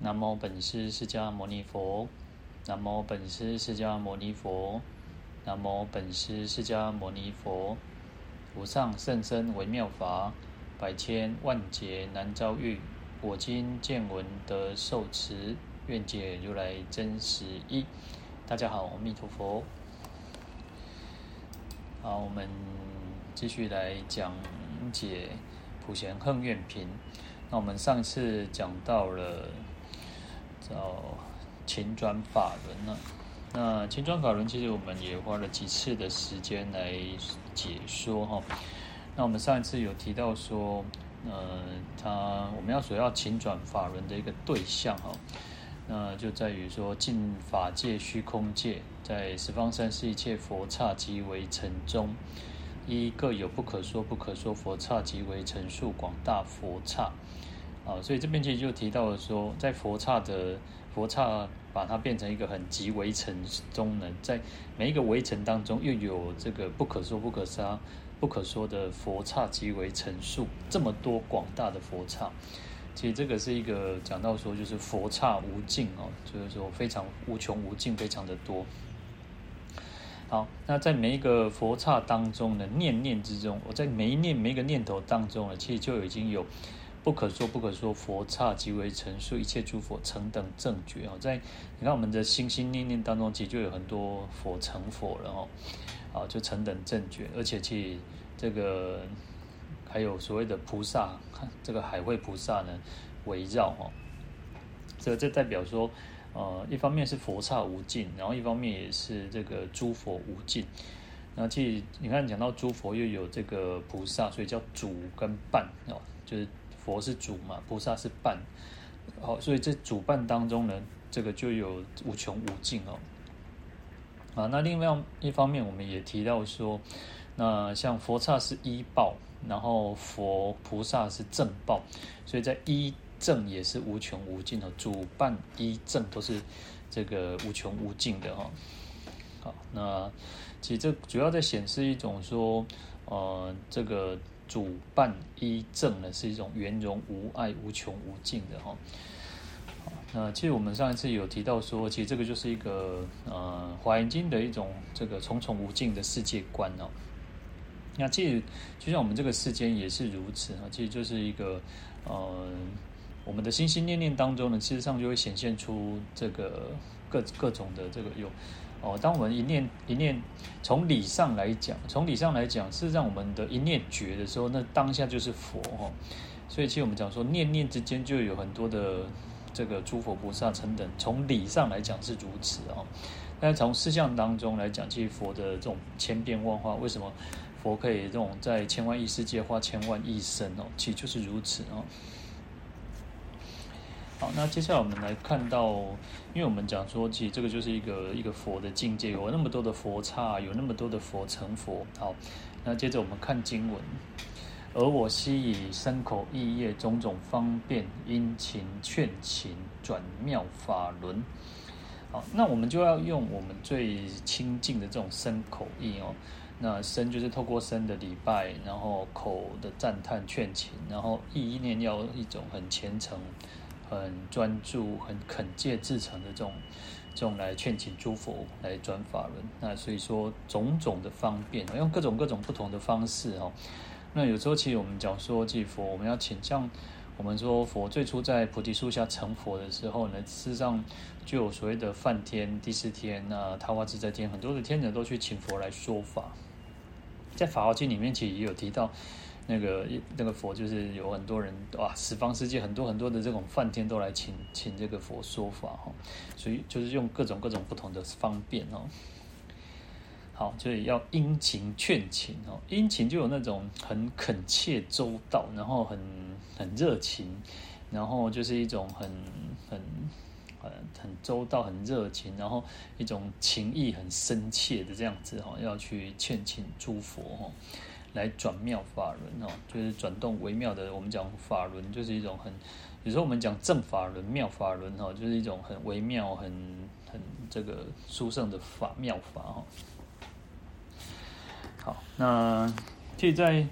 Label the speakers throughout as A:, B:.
A: 南无本师释迦牟尼佛，南无本师释迦牟尼佛，南无本师释迦牟尼佛。无上甚深微妙法，百千万劫难遭遇。我今见闻得受持，愿解如来真实义。大家好，阿弥陀佛。好，我们继续来讲解普贤恨愿品。那我们上次讲到了叫勤转法轮呢。那勤转法轮其实我们也花了几次的时间来解说哈。那我们上一次有提到说，呃，他我们要所要勤转法轮的一个对象哈，那就在于说尽法界虚空界，在十方三世一切佛刹即为尘中，一各有不可说不可说佛刹即为尘数广大佛刹啊，所以这边其实就提到了说，在佛刹的佛刹。把它变成一个很极微尘中呢，在每一个微尘当中，又有这个不可说不可杀、不可说的佛刹极为尘数，这么多广大的佛刹，其实这个是一个讲到说，就是佛刹无尽哦，就是说非常无穷无尽，非常的多。好，那在每一个佛刹当中呢，念念之中，我在每一念每一个念头当中呢，其实就已经有。不可说不可说，佛刹即为成数，一切诸佛成等正觉哦。在你看我们的心心念念当中，其实就有很多佛成佛了哦。啊，就成等正觉，而且其实这个还有所谓的菩萨，这个海会菩萨呢围绕哦。这这代表说，呃，一方面是佛刹无尽，然后一方面也是这个诸佛无尽。那其实你看讲到诸佛又有这个菩萨，所以叫主跟伴哦，就是。佛是主嘛，菩萨是伴，好，所以这主伴当中呢，这个就有无穷无尽哦。啊，那另外一方面，我们也提到说，那像佛刹是依报，然后佛菩萨是正报，所以在依正也是无穷无尽的，主伴依正都是这个无穷无尽的哈。好，那其实这主要在显示一种说，呃，这个。主伴依正呢，是一种圆融无碍、无穷无尽的哈。那其实我们上一次有提到说，其实这个就是一个呃《华严经》的一种这个重重无尽的世界观哦。那其实就像我们这个世间也是如此啊，其实就是一个呃我们的心心念念当中呢，事实上就会显现出这个各各种的这个有。哦，当我们一念一念，从理上来讲，从理上来讲，事实上我们的一念觉的时候，那当下就是佛哦。所以其实我们讲说，念念之间就有很多的这个诸佛菩萨成等。从理上来讲是如此哦，但从事相当中来讲，其实佛的这种千变万化，为什么佛可以这种在千万亿世界化千万亿身哦？其实就是如此哦。好，那接下来我们来看到，因为我们讲说，其实这个就是一个一个佛的境界，有那么多的佛刹，有那么多的佛成佛。好，那接着我们看经文，而我昔以身口意业种种方便，殷勤劝勤转妙法轮。好，那我们就要用我们最亲近的这种身口意哦。那身就是透过身的礼拜，然后口的赞叹劝勤，然后意念要一种很虔诚。很专注、很恳切至诚的这种，这种来劝请诸佛来转法轮。那所以说，种种的方便，用各种各种不同的方式哦。那有时候其实我们讲说，即佛我们要请，像我们说佛最初在菩提树下成佛的时候呢，事实上就有所谓的梵天、帝释天、那桃花自在天，很多的天人都去请佛来说法。在《法华经》里面其实也有提到。那个那个佛就是有很多人哇，十方世界很多很多的这种梵天都来请请这个佛说法哈，所以就是用各种各种不同的方便哦。好，所以要殷勤劝请哦，殷勤就有那种很恳切周到，然后很很热情，然后就是一种很很很很周到、很热情，然后一种情意很深切的这样子哈，要去劝请诸佛哈。来转妙法轮哦，就是转动微妙的。我们讲法轮，就是一种很，有时候我们讲正法轮、妙法轮哈，就是一种很微妙、很很这个殊胜的法妙法哈。好，那其实在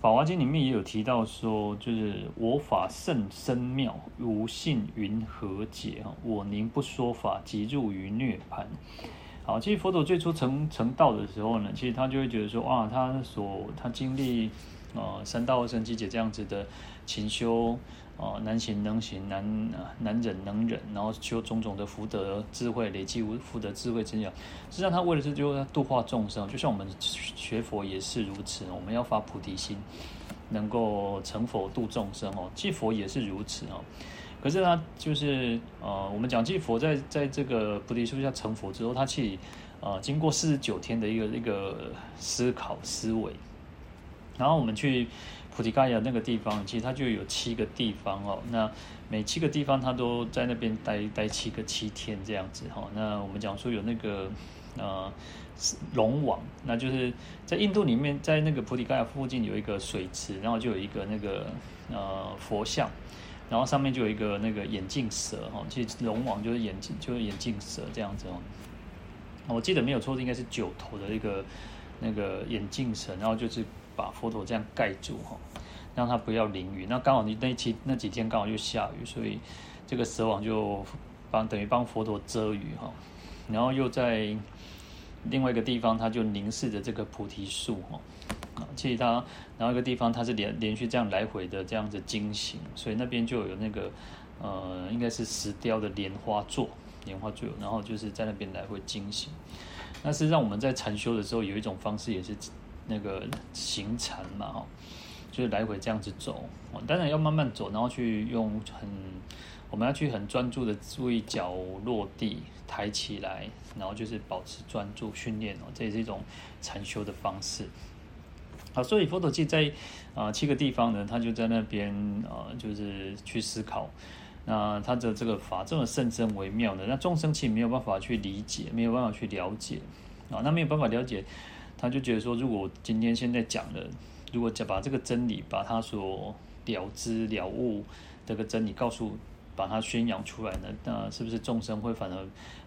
A: 法华经里面也有提到说，就是我法甚深妙，无性云何解？哈，我宁不说法，即入于涅槃。好，其实佛陀最初成成道的时候呢，其实他就会觉得说，啊，他所他经历呃三大阿僧只劫这样子的勤修。哦，难行能行，难难忍能忍，然后修种种的福德智慧，累积无福德智慧真相。实际上，他为的是就度化众生，就像我们学佛也是如此。我们要发菩提心，能够成佛度众生哦。即佛也是如此哦。可是他就是呃，我们讲即佛在在这个菩提树下成佛之后，他去呃经过四十九天的一个一个思考思维，然后我们去。菩提伽耶那个地方，其实它就有七个地方哦。那每七个地方，它都在那边待待七个七天这样子哈。那我们讲说有那个呃龙王，那就是在印度里面，在那个菩提伽耶附近有一个水池，然后就有一个那个呃佛像，然后上面就有一个那个眼镜蛇哈。其实龙王就是眼镜，就是眼镜蛇这样子哦。我记得没有错，应该是九头的一个那个眼镜蛇，然后就是。把佛陀这样盖住哈，让他不要淋雨。那刚好你那期那几天刚好又下雨，所以这个蛇王就帮等于帮佛陀遮雨哈。然后又在另外一个地方，他就凝视着这个菩提树哈。其他然后一个地方它是连连续这样来回的这样子经行，所以那边就有那个呃，应该是石雕的莲花座，莲花座，然后就是在那边来回经行。那实际上我们在禅修的时候，有一种方式也是。那个行禅嘛，哈，就是来回这样子走，当然要慢慢走，然后去用很，我们要去很专注的注意脚落地，抬起来，然后就是保持专注训练哦，这也是一种禅修的方式。好，所以佛陀记在啊七个地方呢，他就在那边啊，就是去思考，那他的这个法这么甚深微妙的，那众生其实没有办法去理解，没有办法去了解啊，那没有办法了解。他就觉得说，如果今天现在讲的，如果讲把这个真理，把他所了知了悟这个真理告诉，把它宣扬出来呢，那是不是众生会反而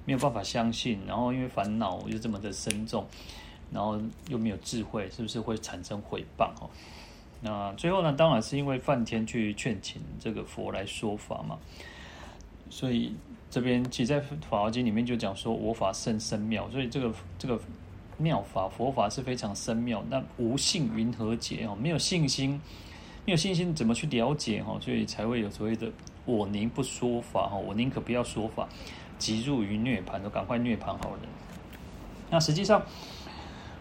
A: 没有办法相信？然后因为烦恼又这么的深重，然后又没有智慧，是不是会产生毁谤？哦，那最后呢，当然是因为梵天去劝请这个佛来说法嘛。所以这边其实在《法华经》里面就讲说，我法甚深妙，所以这个这个。妙法佛法是非常深妙，那无信云何解哦？没有信心，没有信心怎么去了解哈？所以才会有所谓的我宁不说法哈，我宁可不要说法，即入于涅槃，都赶快涅槃好了。那实际上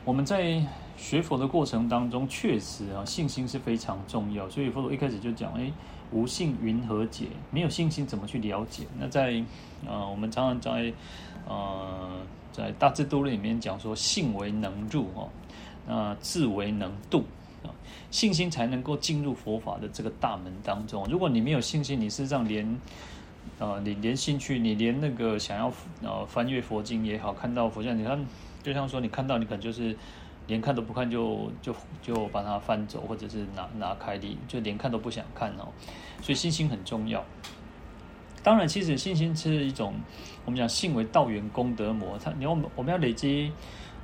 A: 我们在学佛的过程当中，确实啊，信心是非常重要。所以佛陀一开始就讲，哎，无信云何解？没有信心怎么去了解？那在呃，我们常常在呃。在大智度论里面讲说，信为能入哦，那智为能度啊，信心才能够进入佛法的这个大门当中。如果你没有信心，你事实上连呃，你连兴趣，你连那个想要呃翻阅佛经也好，看到佛像，你看，就像说你看到，你可能就是连看都不看就，就就把它翻走，或者是拿拿开的，就连看都不想看哦。所以信心很重要。当然，其实信心是一种，我们讲信为道源功德魔。它，你要我们要累积，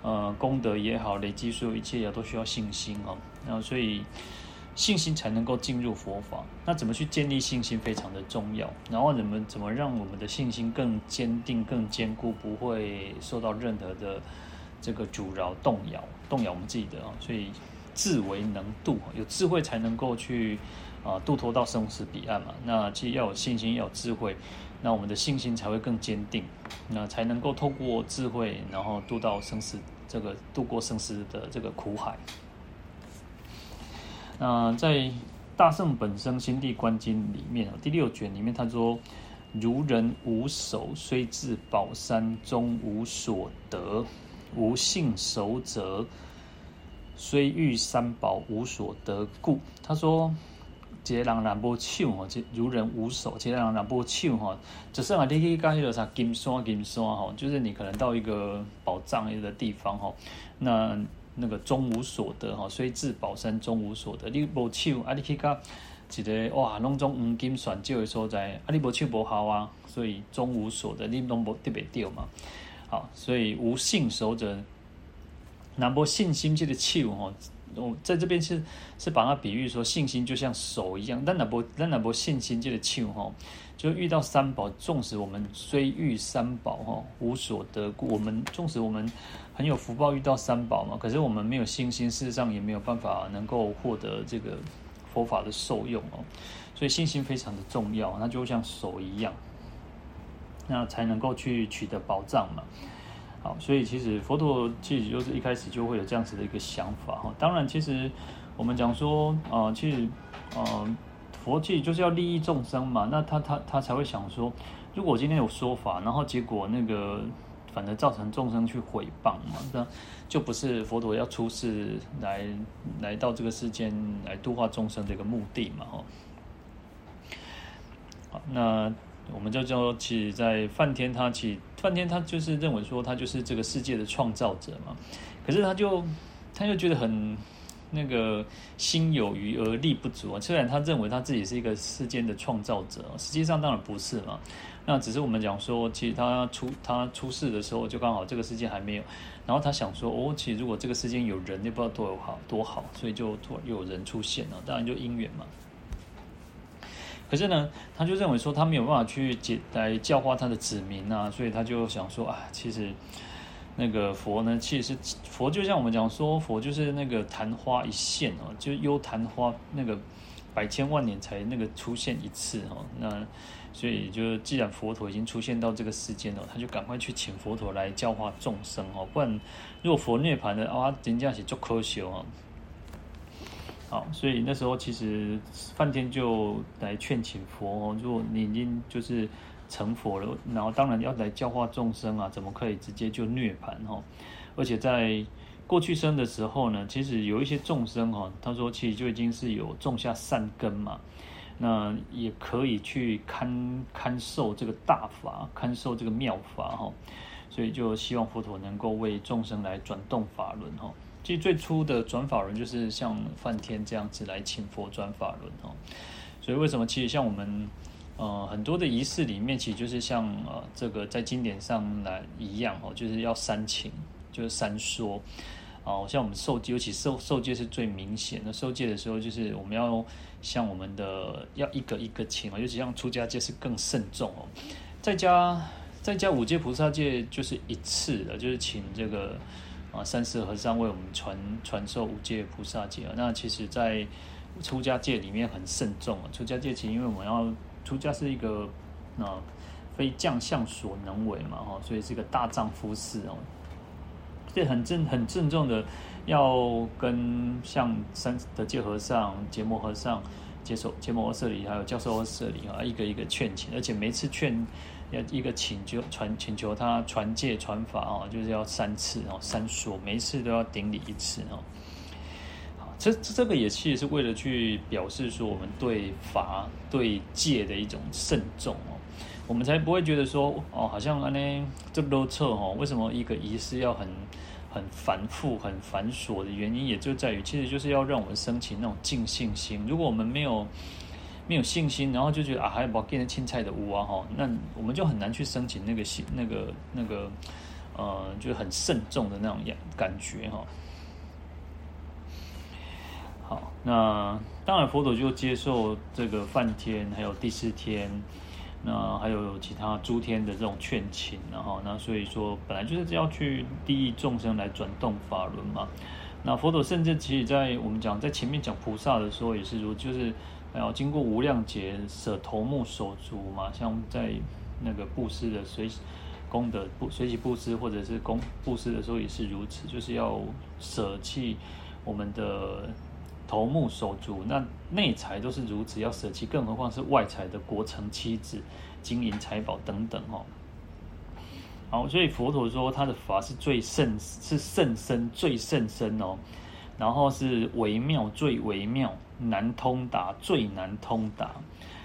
A: 呃，功德也好，累积所有一切也都需要信心哦。然后，所以信心才能够进入佛法。那怎么去建立信心非常的重要。然后，怎么怎么让我们的信心更坚定、更坚固，不会受到任何的这个阻挠、动摇、动摇我们自己的啊。所以，智为能度，有智慧才能够去。啊，渡脱到生死彼岸嘛，那其实要有信心，要有智慧，那我们的信心才会更坚定，那才能够透过智慧，然后渡到生死这个渡过生死的这个苦海。那在《大圣本生心地观经》里面第六卷里面，他说：“如人无手，虽至宝山，终无所得；无信守者，虽遇三宝，无所得故。”他说。杰人南波手哈，如人无守；杰人南波手哈，只是啊，你可以讲那个啥金山金山哈，就是你可能到一个宝藏一个地方哈，那那个终无所得哈，虽至宝山终无所得。你无手啊，你去讲一个哇，拢种黄金选少的所在，啊，你无手无好啊，所以终无所得，你拢无特别掉嘛。好，所以无信守者，南波信心这个手哈。我在这边是是把它比喻说信心就像手一样，但那不但那波信心这个球哈，就遇到三宝，纵使我们虽遇三宝哈，无所得故，我们纵使我们很有福报遇到三宝嘛，可是我们没有信心，事实上也没有办法能够获得这个佛法的受用哦。所以信心非常的重要，那就像手一样，那才能够去取得保障嘛。好，所以其实佛陀其实就是一开始就会有这样子的一个想法哈。当然，其实我们讲说、呃，其实呃，佛其实就是要利益众生嘛。那他他他才会想说，如果今天有说法，然后结果那个反而造成众生去毁谤嘛，那就不是佛陀要出世来来到这个世间来度化众生的一个目的嘛。哈，好，那。我们就叫，其实，在梵天他其实梵天他就是认为说他就是这个世界的创造者嘛，可是他就他就觉得很那个心有余而力不足啊。虽然他认为他自己是一个世间的创造者，实际上当然不是嘛。那只是我们讲说，其实他出他出世的时候，就刚好这个世界还没有，然后他想说，哦，其实如果这个世间有人，也不知道多好多好，所以就突然有人出现了，当然就因缘嘛。可是呢，他就认为说他没有办法去解来教化他的子民啊，所以他就想说啊，其实那个佛呢，其实佛就像我们讲说，佛就是那个昙花一现哦，就幽昙花那个百千万年才那个出现一次哦，那所以就既然佛陀已经出现到这个世间了，他就赶快去请佛陀来教化众生哦，不然若佛涅槃的啊，人家是做科学哦。好，所以那时候其实梵天就来劝请佛哦，如果你已经就是成佛了，然后当然要来教化众生啊，怎么可以直接就涅槃哈？而且在过去生的时候呢，其实有一些众生哈，他说其实就已经是有种下善根嘛，那也可以去堪堪受这个大法，堪受这个妙法哈，所以就希望佛陀能够为众生来转动法轮哈。其实最初的转法轮就是像梵天这样子来请佛转法轮哦，所以为什么其实像我们呃很多的仪式里面，其实就是像呃这个在经典上来一样哦，就是要三请，就是三说哦，像我们受，尤其受受戒是最明显的。受戒的时候，就是我们要像我们的要一个一个请哦，尤其像出家戒是更慎重哦。在家在家五戒菩萨戒就是一次的，就是请这个。啊，三世和尚为我们传传授五戒菩萨戒啊。那其实，在出家戒里面很慎重啊。出家戒其实，因为我们要出家是一个啊，非将相所能为嘛，哈，所以是一个大丈夫事哦。这很正很郑重的，要跟像三德戒和尚、结摩和尚、接受羯摩诃舍利，还有教授诃舍利啊，一个一个劝请，而且每次劝。要一个请求传请求他传戒传法哦，就是要三次哦，三说，每一次都要顶礼一次哦。好，这这个也其实是为了去表示说我们对法对戒的一种慎重哦，我们才不会觉得说哦，好像安呢这么多错哦。为什么一个仪式要很很繁复很繁琐的原因，也就在于其实就是要让我们升起那种尽信心。如果我们没有没有信心，然后就觉得啊，还要把变成青菜的屋啊哈，那我们就很难去申请那个信，那个那个呃，就很慎重的那种感觉哈。好，那当然佛陀就接受这个梵天，还有第四天，那还有其他诸天的这种劝请，然后那所以说本来就是要去利益众生来转动法轮嘛。那佛陀甚至其实在我们讲在前面讲菩萨的时候也是如就是。然后经过无量劫舍头目手足嘛，像在那个布施的随功德布随喜布施或者是功布施的时候也是如此，就是要舍弃我们的头目手足，那内财都是如此要舍弃，更何况是外财的国城妻子、金银财宝等等哦。好，所以佛陀说他的法是最甚是甚深最甚深哦，然后是微妙最微妙。难通达，最难通达。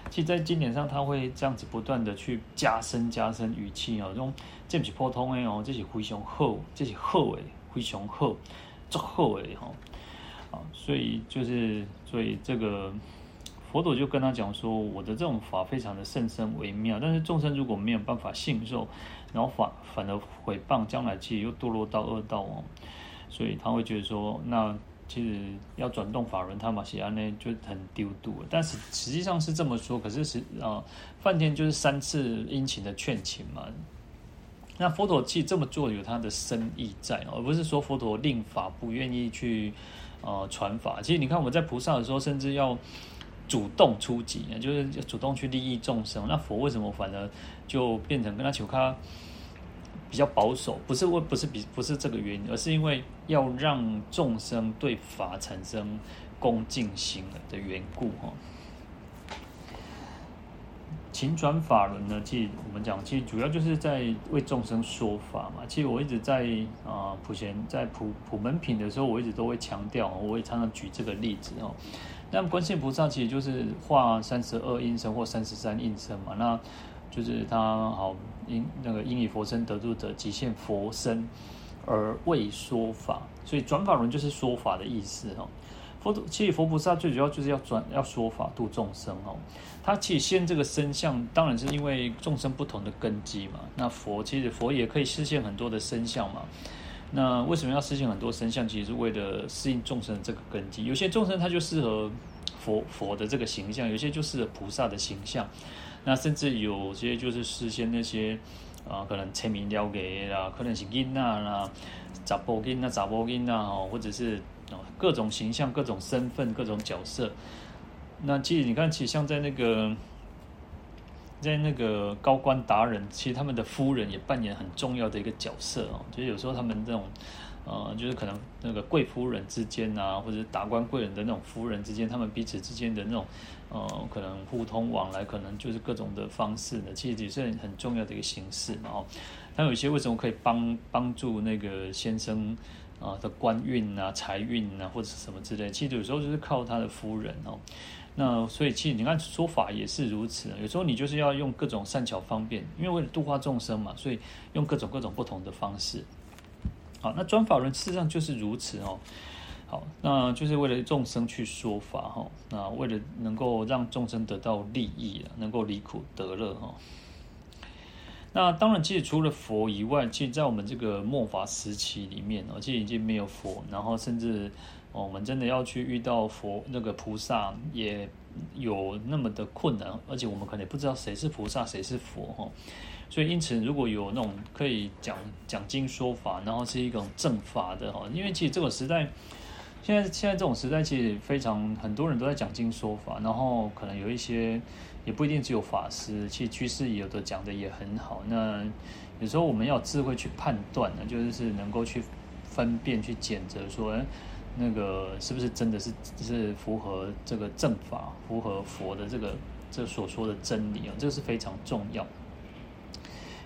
A: 其实，在经典上，他会这样子不断的去加深、加深语气哦。这种这不是普通的哦，这是非常好，这是好诶，非常好，足好诶哈。啊，所以就是，所以这个佛陀就跟他讲说，我的这种法非常的甚深微妙，但是众生如果没有办法信受，然后反反而毁谤，将来其实又堕落到恶道哦。所以他会觉得说，那。其实要转动法轮，他马西安呢就很丢度。但是实际上是这么说，可是是啊，梵天就是三次殷勤的劝请嘛。那佛陀其实这么做有他的深意在，而不是说佛陀令法不愿意去呃传法。其实你看我们在菩萨的时候，甚至要主动出击，就是主动去利益众生。那佛为什么反而就变成跟他求他？比较保守，不是为不是比不是这个原因，而是因为要让众生对法产生恭敬心的缘故哈。勤转法轮呢，其实我们讲，其实主要就是在为众生说法嘛。其实我一直在啊普贤在普普门品的时候，我一直都会强调，我也常常举这个例子哦。那么观世菩萨其实就是化三十二应身或三十三应身嘛，那。就是他好因那个因以佛身得度者，即现佛身而为说法，所以转法轮就是说法的意思哈。佛其实佛菩萨最主要就是要转要说法度众生哦。他其实现这个身相，当然是因为众生不同的根基嘛。那佛其实佛也可以实现很多的身相嘛。那为什么要实现很多身相？其实是为了适应众生这个根基。有些众生他就适合佛佛的这个形象，有些就适合菩萨的形象。那甚至有些就是实现那些啊，可能签名了给啦，可能是囡仔啦，杂波囡仔、杂波囡仔哦，或者是哦各种形象、各种身份、各种角色。那其实你看，其实像在那个，在那个高官达人，其实他们的夫人也扮演很重要的一个角色哦。就是有时候他们这种。呃，就是可能那个贵夫人之间啊，或者达官贵人的那种夫人之间，他们彼此之间的那种呃，可能互通往来，可能就是各种的方式呢，其实也是很很重要的一个形式嘛。哦，他有些为什么可以帮帮助那个先生啊的官运啊、财运啊，或者什么之类，其实有时候就是靠他的夫人哦。那所以其实你看说法也是如此，有时候你就是要用各种善巧方便，因为为了度化众生嘛，所以用各种各种不同的方式。好，那转法轮事实上就是如此哦。好，那就是为了众生去说法哈。那为了能够让众生得到利益啊，能够离苦得乐哈。那当然，其实除了佛以外，其实，在我们这个末法时期里面哦，其实已经没有佛，然后甚至我们真的要去遇到佛那个菩萨，也有那么的困难，而且我们可能也不知道谁是菩萨，谁是佛哈。所以，因此，如果有那种可以讲讲经说法，然后是一种正法的哈，因为其实这个时代，现在现在这种时代其实非常很多人都在讲经说法，然后可能有一些也不一定只有法师，其实居士有的讲的也很好。那有时候我们要智慧去判断呢，就是是能够去分辨、去检测，说那个是不是真的是是符合这个正法、符合佛的这个这所说的真理啊，这个是非常重要。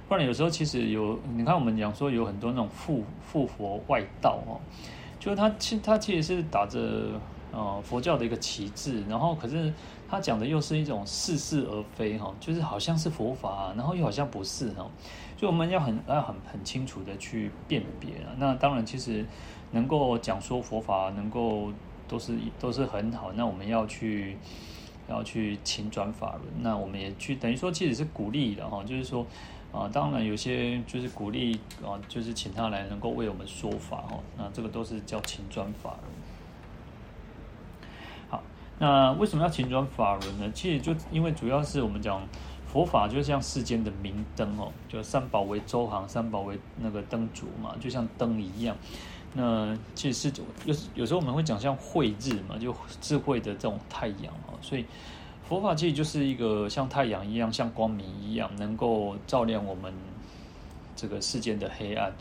A: 不然有时候其实有，你看我们讲说有很多那种附附佛外道哦，就是他其他其实是打着呃佛教的一个旗帜，然后可是他讲的又是一种似是而非哈，就是好像是佛法，然后又好像不是哈，所以我们要很要很很清楚的去辨别啊。那当然其实能够讲说佛法，能够都是都是很好，那我们要去要去勤转法轮，那我们也去等于说其实是鼓励的哈，就是说。啊，当然有些就是鼓励啊，就是请他来能够为我们说法哈。那这个都是叫勤转法轮。好，那为什么要勤转法轮呢？其实就因为主要是我们讲佛法就像世间的明灯哦，就三宝为周行，三宝为那个灯烛嘛，就像灯一样。那其实是有有时候我们会讲像慧日嘛，就智慧的这种太阳哦，所以。佛法其实就是一个像太阳一样，像光明一样，能够照亮我们这个世间的黑暗。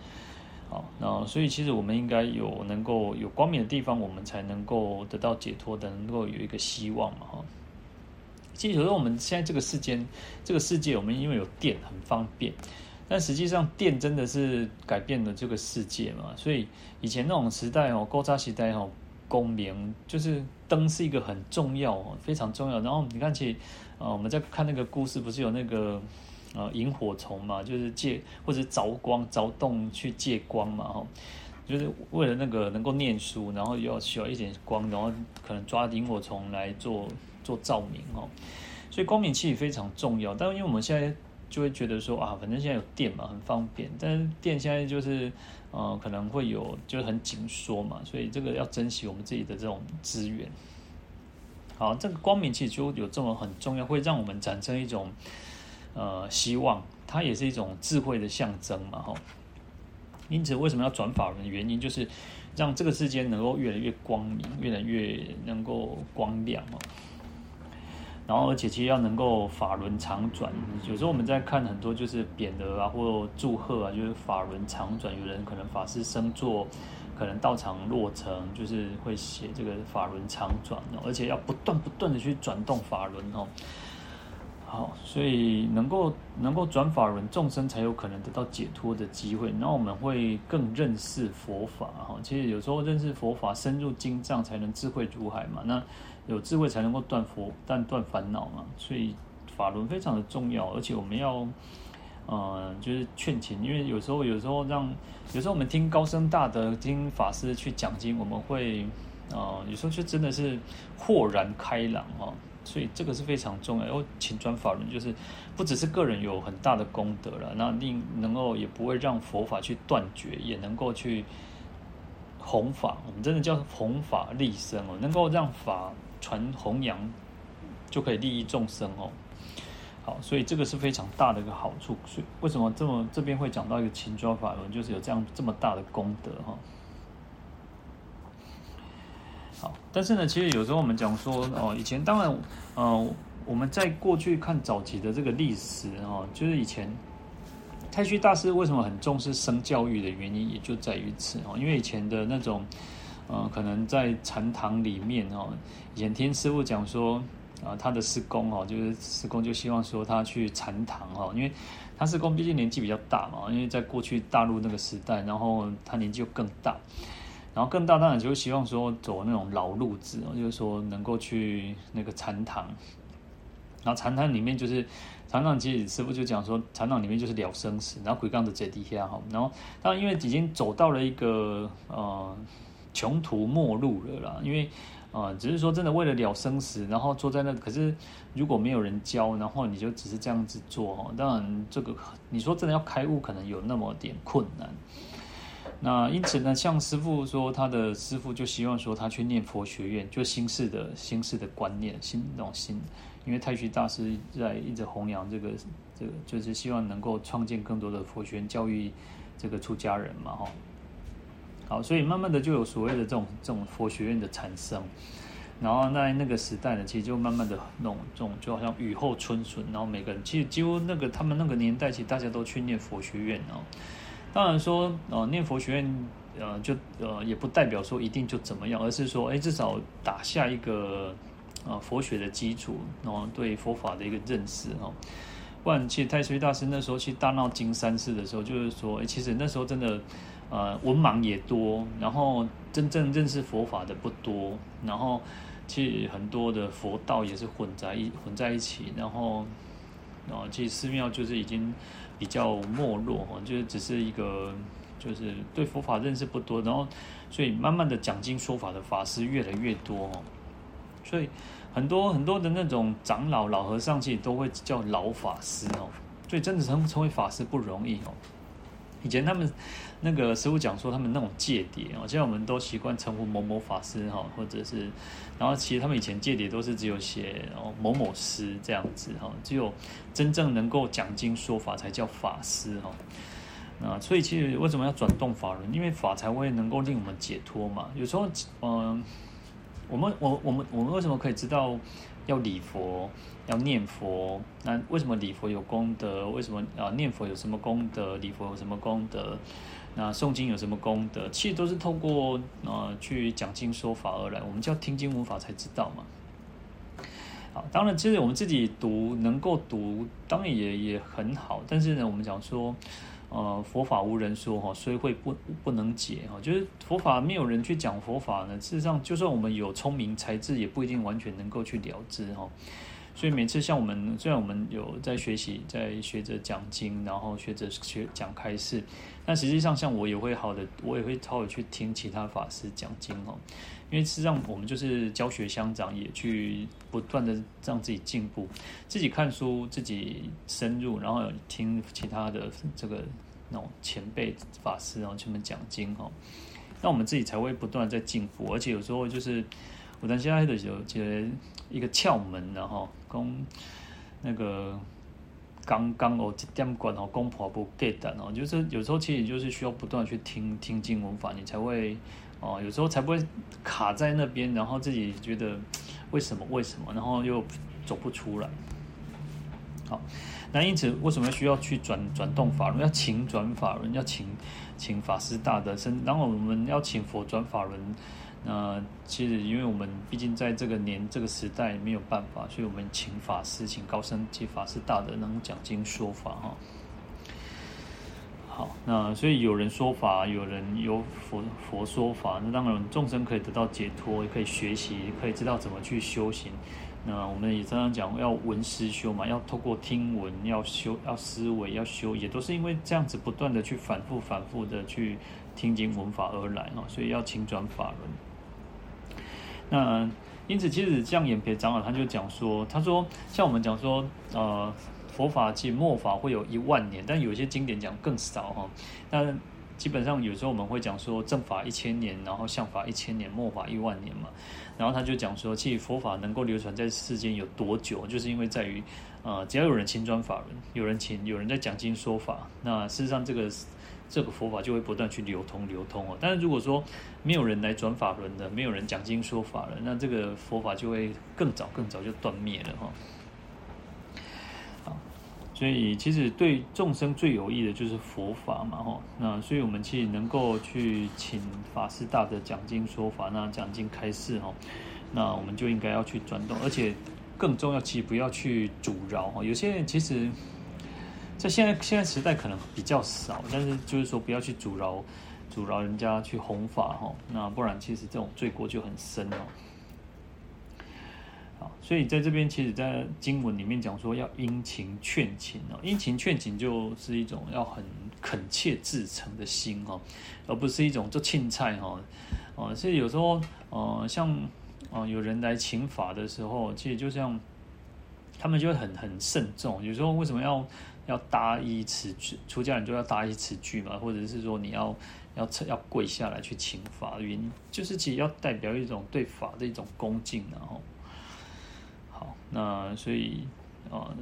A: 好，那所以其实我们应该有能够有光明的地方，我们才能够得到解脱的，能够有一个希望嘛。哈，其实我们现在这个世间，这个世界，我们因为有电很方便，但实际上电真的是改变了这个世界嘛。所以以前那种时代哦，古早时代哦。功名就是灯是一个很重要，非常重要。然后你看其实，呃，我们在看那个故事，不是有那个呃萤火虫嘛，就是借或者凿光凿洞去借光嘛，哈，就是为了那个能够念书，然后要需要一点光，然后可能抓萤火虫来做做照明哦。所以光明器非常重要。但因为我们现在就会觉得说啊，反正现在有电嘛，很方便。但是电现在就是呃，可能会有就是很紧缩嘛，所以这个要珍惜我们自己的这种资源。好，这个光明其实就有这么很重要，会让我们产生一种呃希望，它也是一种智慧的象征嘛，哈。因此，为什么要转法轮原因，就是让这个世界能够越来越光明，越来越能够光亮哦。然后，而且其实要能够法轮常转。有时候我们在看很多就是匾额啊，或祝贺啊，就是法轮常转。有人可能法师升座，可能道场落成，就是会写这个法轮常转。而且要不断不断的去转动法轮哦。好，所以能够能够转法轮，众生才有可能得到解脱的机会。然后我们会更认识佛法哈。其实有时候认识佛法，深入经藏，才能智慧如海嘛。那有智慧才能够断佛，但断烦恼嘛。所以法轮非常的重要，而且我们要呃，就是劝请，因为有时候有时候让有时候我们听高僧大德听法师去讲经，我们会呃，有时候就真的是豁然开朗哦。所以这个是非常重要。哦，请转法轮就是不只是个人有很大的功德了，那另能够也不会让佛法去断绝，也能够去弘法。我们真的叫弘法利生哦，能够让法传弘扬，就可以利益众生哦。好，所以这个是非常大的一个好处。所以为什么这么这边会讲到一个请转法轮，就是有这样这么大的功德哈。好但是呢，其实有时候我们讲说哦，以前当然，呃，我们在过去看早期的这个历史哦，就是以前太虚大师为什么很重视生教育的原因，也就在于此哦，因为以前的那种，呃，可能在禅堂里面哦，以前听师傅讲说啊，他的师公哦，就是师公就希望说他去禅堂哦，因为他师公毕竟年纪比较大嘛，因为在过去大陆那个时代，然后他年纪又更大。然后更大当然就希望说走那种老路子，就是说能够去那个禅堂。然后禅堂里面就是禅堂，其实师傅就讲说，禅堂里面就是了生死，然后鬼刚的在底下哈。然后当然因为已经走到了一个呃穷途末路了啦，因为呃只是说真的为了了生死，然后坐在那，可是如果没有人教，然后你就只是这样子做哈，当然这个你说真的要开悟，可能有那么点困难。那因此呢，像师父说，他的师父就希望说他去念佛学院，就新式的新式的观念，新那种新，因为太虚大师在一直弘扬这个这个，就是希望能够创建更多的佛学院，教育这个出家人嘛，哈。好，所以慢慢的就有所谓的这种这种佛学院的产生，然后在那个时代呢，其实就慢慢的那种这种就好像雨后春笋，然后每个人其实几乎那个他们那个年代，其实大家都去念佛学院哦。当然说，呃，念佛学院，呃，就呃，也不代表说一定就怎么样，而是说，哎，至少打下一个，呃，佛学的基础，然后对佛法的一个认识哦。不然，其实太虚大师那时候去大闹金山寺的时候，就是说，哎，其实那时候真的，呃，文盲也多，然后真正认识佛法的不多，然后其实很多的佛道也是混在一混在一起，然后，啊，其实寺庙就是已经。比较没落哈，就是只是一个，就是对佛法认识不多，然后所以慢慢的讲经说法的法师越来越多哦，所以很多很多的那种长老老和尚其实都会叫老法师哦，所以真的成成为法师不容易哦。以前他们那个师父讲说，他们那种戒牒哦，现在我们都习惯称呼某某法师哈，或者是，然后其实他们以前戒牒都是只有写哦某某师这样子哈，只有真正能够讲经说法才叫法师哈。那所以其实为什么要转动法轮？因为法才会能够令我们解脱嘛。有时候嗯，我们我我们我们为什么可以知道？要礼佛，要念佛。那为什么礼佛有功德？为什么啊念佛有什么功德？礼佛有什么功德？那诵经有什么功德？其实都是透过呃去讲经说法而来。我们叫听经闻法才知道嘛。好，当然，其实我们自己读能够读，当然也也很好。但是呢，我们讲说。呃，佛法无人说哈，虽会不不能解哈，就是佛法没有人去讲佛法呢。事实上，就算我们有聪明才智，也不一定完全能够去了知哈。所以每次像我们，虽然我们有在学习，在学着讲经，然后学着学讲开示，但实际上像我也会好的，我也会好好去听其他法师讲经哦。因为实际上我们就是教学相长，也去不断的让自己进步，自己看书，自己深入，然后听其他的这个那种前辈法师然后去们讲经哦。那我们自己才会不断在进步，而且有时候就是我在现在的时候，觉得一个窍门，然后跟那个刚刚哦这点关哦公婆不简单哦，就是有时候其实就是需要不断去听听经文法，你才会哦，有时候才不会卡在那边，然后自己觉得为什么为什么，然后又走不出来。好，那因此为什么需要去转转动法轮？要请转法轮，要请请法师大德，甚然后我们要请佛转法轮。那其实因为我们毕竟在这个年这个时代没有办法，所以我们请法师，请高僧及法师大德能讲经说法哈。好，那所以有人说法，有人有佛佛说法，那当然众生可以得到解脱，也可以学习，可以知道怎么去修行。那我们也常常讲要闻思修嘛，要透过听闻，要修，要思维，要修，也都是因为这样子不断的去反复、反复的去听经闻法而来啊，所以要请转法轮。那因此，其实像演培长老他就讲说，他说像我们讲说，呃，佛法其实末法会有一万年，但有些经典讲更少哈。那基本上有时候我们会讲说正法一千年，然后相法一千年，末法一万年嘛。然后他就讲说，其实佛法能够流传在世间有多久，就是因为在于，呃，只要有人请转法轮，有人请，有人在讲经说法，那事实上这个这个佛法就会不断去流通流通哦。但是如果说没有人来转法轮的，没有人讲经说法了，那这个佛法就会更早更早就断灭了哈。所以其实对众生最有益的就是佛法嘛，吼。那所以我们其实能够去请法师大的讲经说法，那讲经开示，吼。那我们就应该要去转动，而且更重要，其实不要去阻挠，哈。有些人其实，在现在现在时代可能比较少，但是就是说不要去阻挠，阻挠人家去弘法，哈。那不然其实这种罪过就很深哦。所以在这边，其实，在经文里面讲说要殷勤劝请哦，殷勤劝请就是一种要很恳切至诚的心哦，而不是一种做青菜哈哦。所以有时候呃，像呃有人来请法的时候，其实就像他们就会很很慎重。有时候为什么要要搭一词句？出家人就要搭一词句嘛，或者是说你要要要跪下来去请法，原因就是其实要代表一种对法的一种恭敬，然后好。那所以，呃，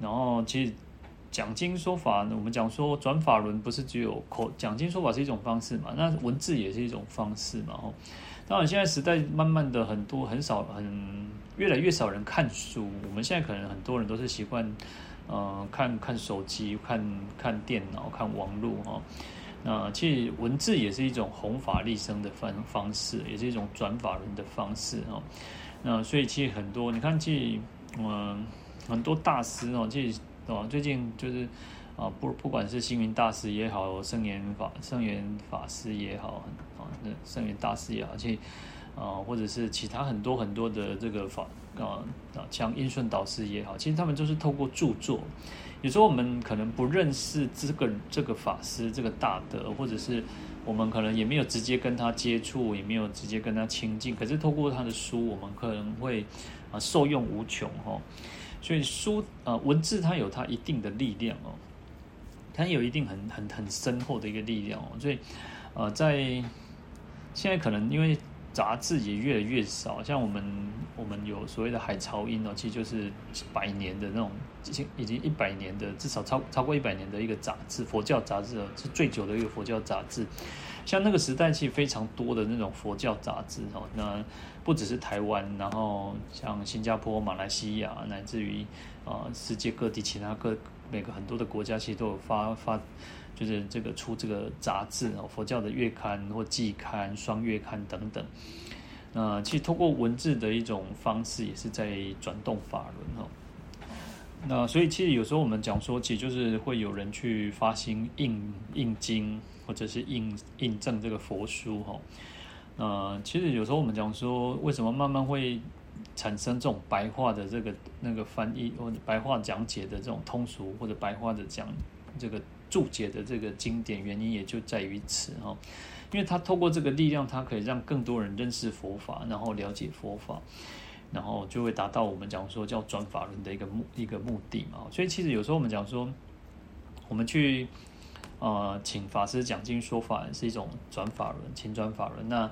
A: 然后其实讲经说法，我们讲说转法轮不是只有口讲经说法是一种方式嘛？那文字也是一种方式嘛？吼，当然现在时代慢慢的很多很少很越来越少人看书，我们现在可能很多人都是习惯，呃，看看手机、看看电脑、看网络哈。那其实文字也是一种弘法利生的方方式，也是一种转法轮的方式哈。那所以其实很多，你看，其实嗯，很多大师哦，其实哦，最近就是啊，不不管是星云大师也好，圣严法圣严法师也好，啊，那圣严大师也好，其实啊，或者是其他很多很多的这个法啊啊，像印顺导师也好，其实他们就是透过著作。有时候我们可能不认识这个这个法师这个大德，或者是。我们可能也没有直接跟他接触，也没有直接跟他亲近，可是透过他的书，我们可能会啊受用无穷哦。所以书啊文字它有它一定的力量哦，它有一定很很很深厚的一个力量哦。所以呃在现在可能因为。杂志也越来越少，像我们我们有所谓的海潮音哦，其实就是百年的那种，已经已经一百年的，至少超超过一百年的一个杂志，佛教杂志是最久的一个佛教杂志。像那个时代，其实非常多的那种佛教杂志哦，那不只是台湾，然后像新加坡、马来西亚，乃至于啊世界各地其他各每个很多的国家，其实都有发发。就是这个出这个杂志哦，佛教的月刊或季刊、双月刊等等。那其实通过文字的一种方式，也是在转动法轮哦。那所以其实有时候我们讲说，其实就是会有人去发心印印经，或者是印印证这个佛书哈。那其实有时候我们讲说，为什么慢慢会产生这种白话的这个那个翻译或者白话讲解的这种通俗或者白话的讲这个注解的这个经典，原因也就在于此哈，因为他透过这个力量，他可以让更多人认识佛法，然后了解佛法，然后就会达到我们讲说叫转法轮的一个目一个目的嘛。所以其实有时候我们讲说，我们去呃请法师讲经说法是一种转法轮，请转法轮那。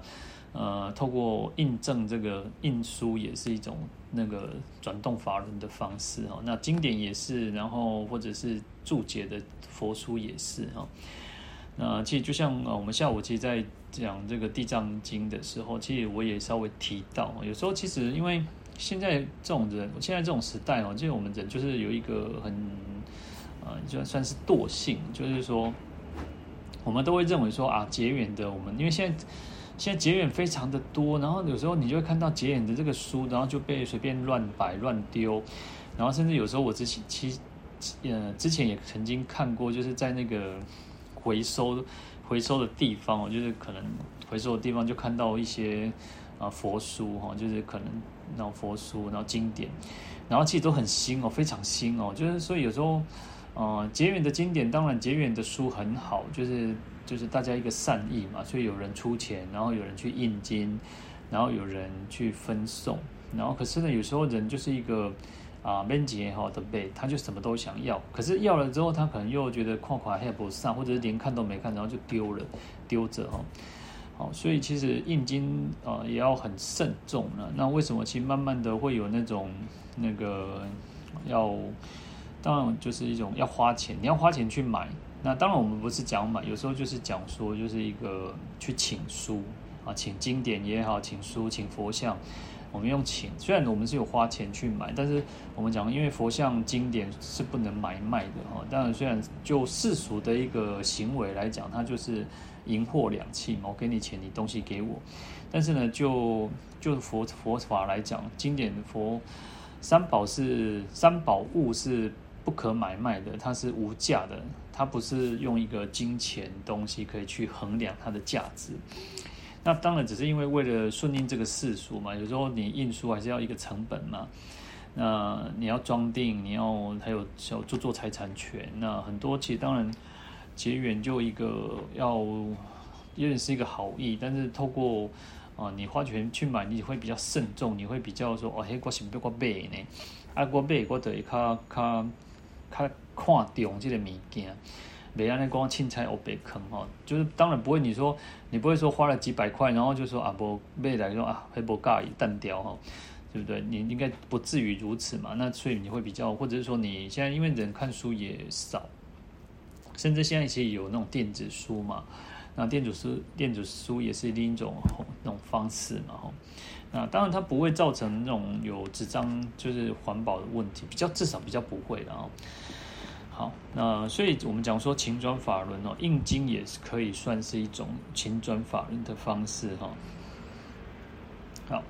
A: 呃，透过印证这个印书也是一种那个转动法轮的方式哈。那经典也是，然后或者是注解的佛书也是哈。那其实就像我们下午其实在讲这个地藏经的时候，其实我也稍微提到，有时候其实因为现在这种人，现在这种时代哦，其实我们人就是有一个很呃，就算是惰性，就是说我们都会认为说啊，结缘的我们，因为现在。现在结缘非常的多，然后有时候你就会看到结缘的这个书，然后就被随便乱摆乱丢，然后甚至有时候我之前其呃之前也曾经看过，就是在那个回收回收的地方，就是可能回收的地方就看到一些啊佛书哈，就是可能那种佛书，然后经典，然后其实都很新哦，非常新哦，就是所以有时候呃结缘的经典，当然结缘的书很好，就是。就是大家一个善意嘛，所以有人出钱，然后有人去印金，然后有人去分送，然后可是呢，有时候人就是一个啊，闷结哈的背，他就什么都想要，可是要了之后，他可能又觉得况况还不上，或者是连看都没看，然后就丢了，丢着哈。好，所以其实印金啊也要很慎重了。那为什么其实慢慢的会有那种那个要，当然就是一种要花钱，你要花钱去买。那当然，我们不是讲买，有时候就是讲说，就是一个去请书啊，请经典也好，请书、请佛像，我们用请。虽然我们是有花钱去买，但是我们讲，因为佛像经典是不能买卖的哈。当然，虽然就世俗的一个行为来讲，它就是银货两讫嘛，我给你钱，你东西给我。但是呢，就就佛佛法来讲，经典佛三宝是三宝物是不可买卖的，它是无价的。它不是用一个金钱东西可以去衡量它的价值，那当然只是因为为了顺应这个世俗嘛。有时候你印书还是要一个成本嘛，那你要装订，你要还有小著作财产权，那很多其实当然结缘就一个要，因为是一个好意，但是透过啊你花钱去买，你会比较慎重，你会比较说哦嘿，我是不要买呢，啊我买我得较较较。看重这个物件，别让那光青菜哦被坑哈，就是当然不会，你说你不会说花了几百块，然后就说啊不未来说啊还不介意淡掉哈，对不对？你应该不至于如此嘛。那所以你会比较，或者是说你现在因为人看书也少，甚至现在其实有那种电子书嘛，那电子书电子书也是另一种那种方式嘛哈。那当然它不会造成那种有纸张就是环保的问题，比较至少比较不会的啊。好，那所以我们讲说请转法轮哦，印经也是可以算是一种请转法轮的方式哈。好，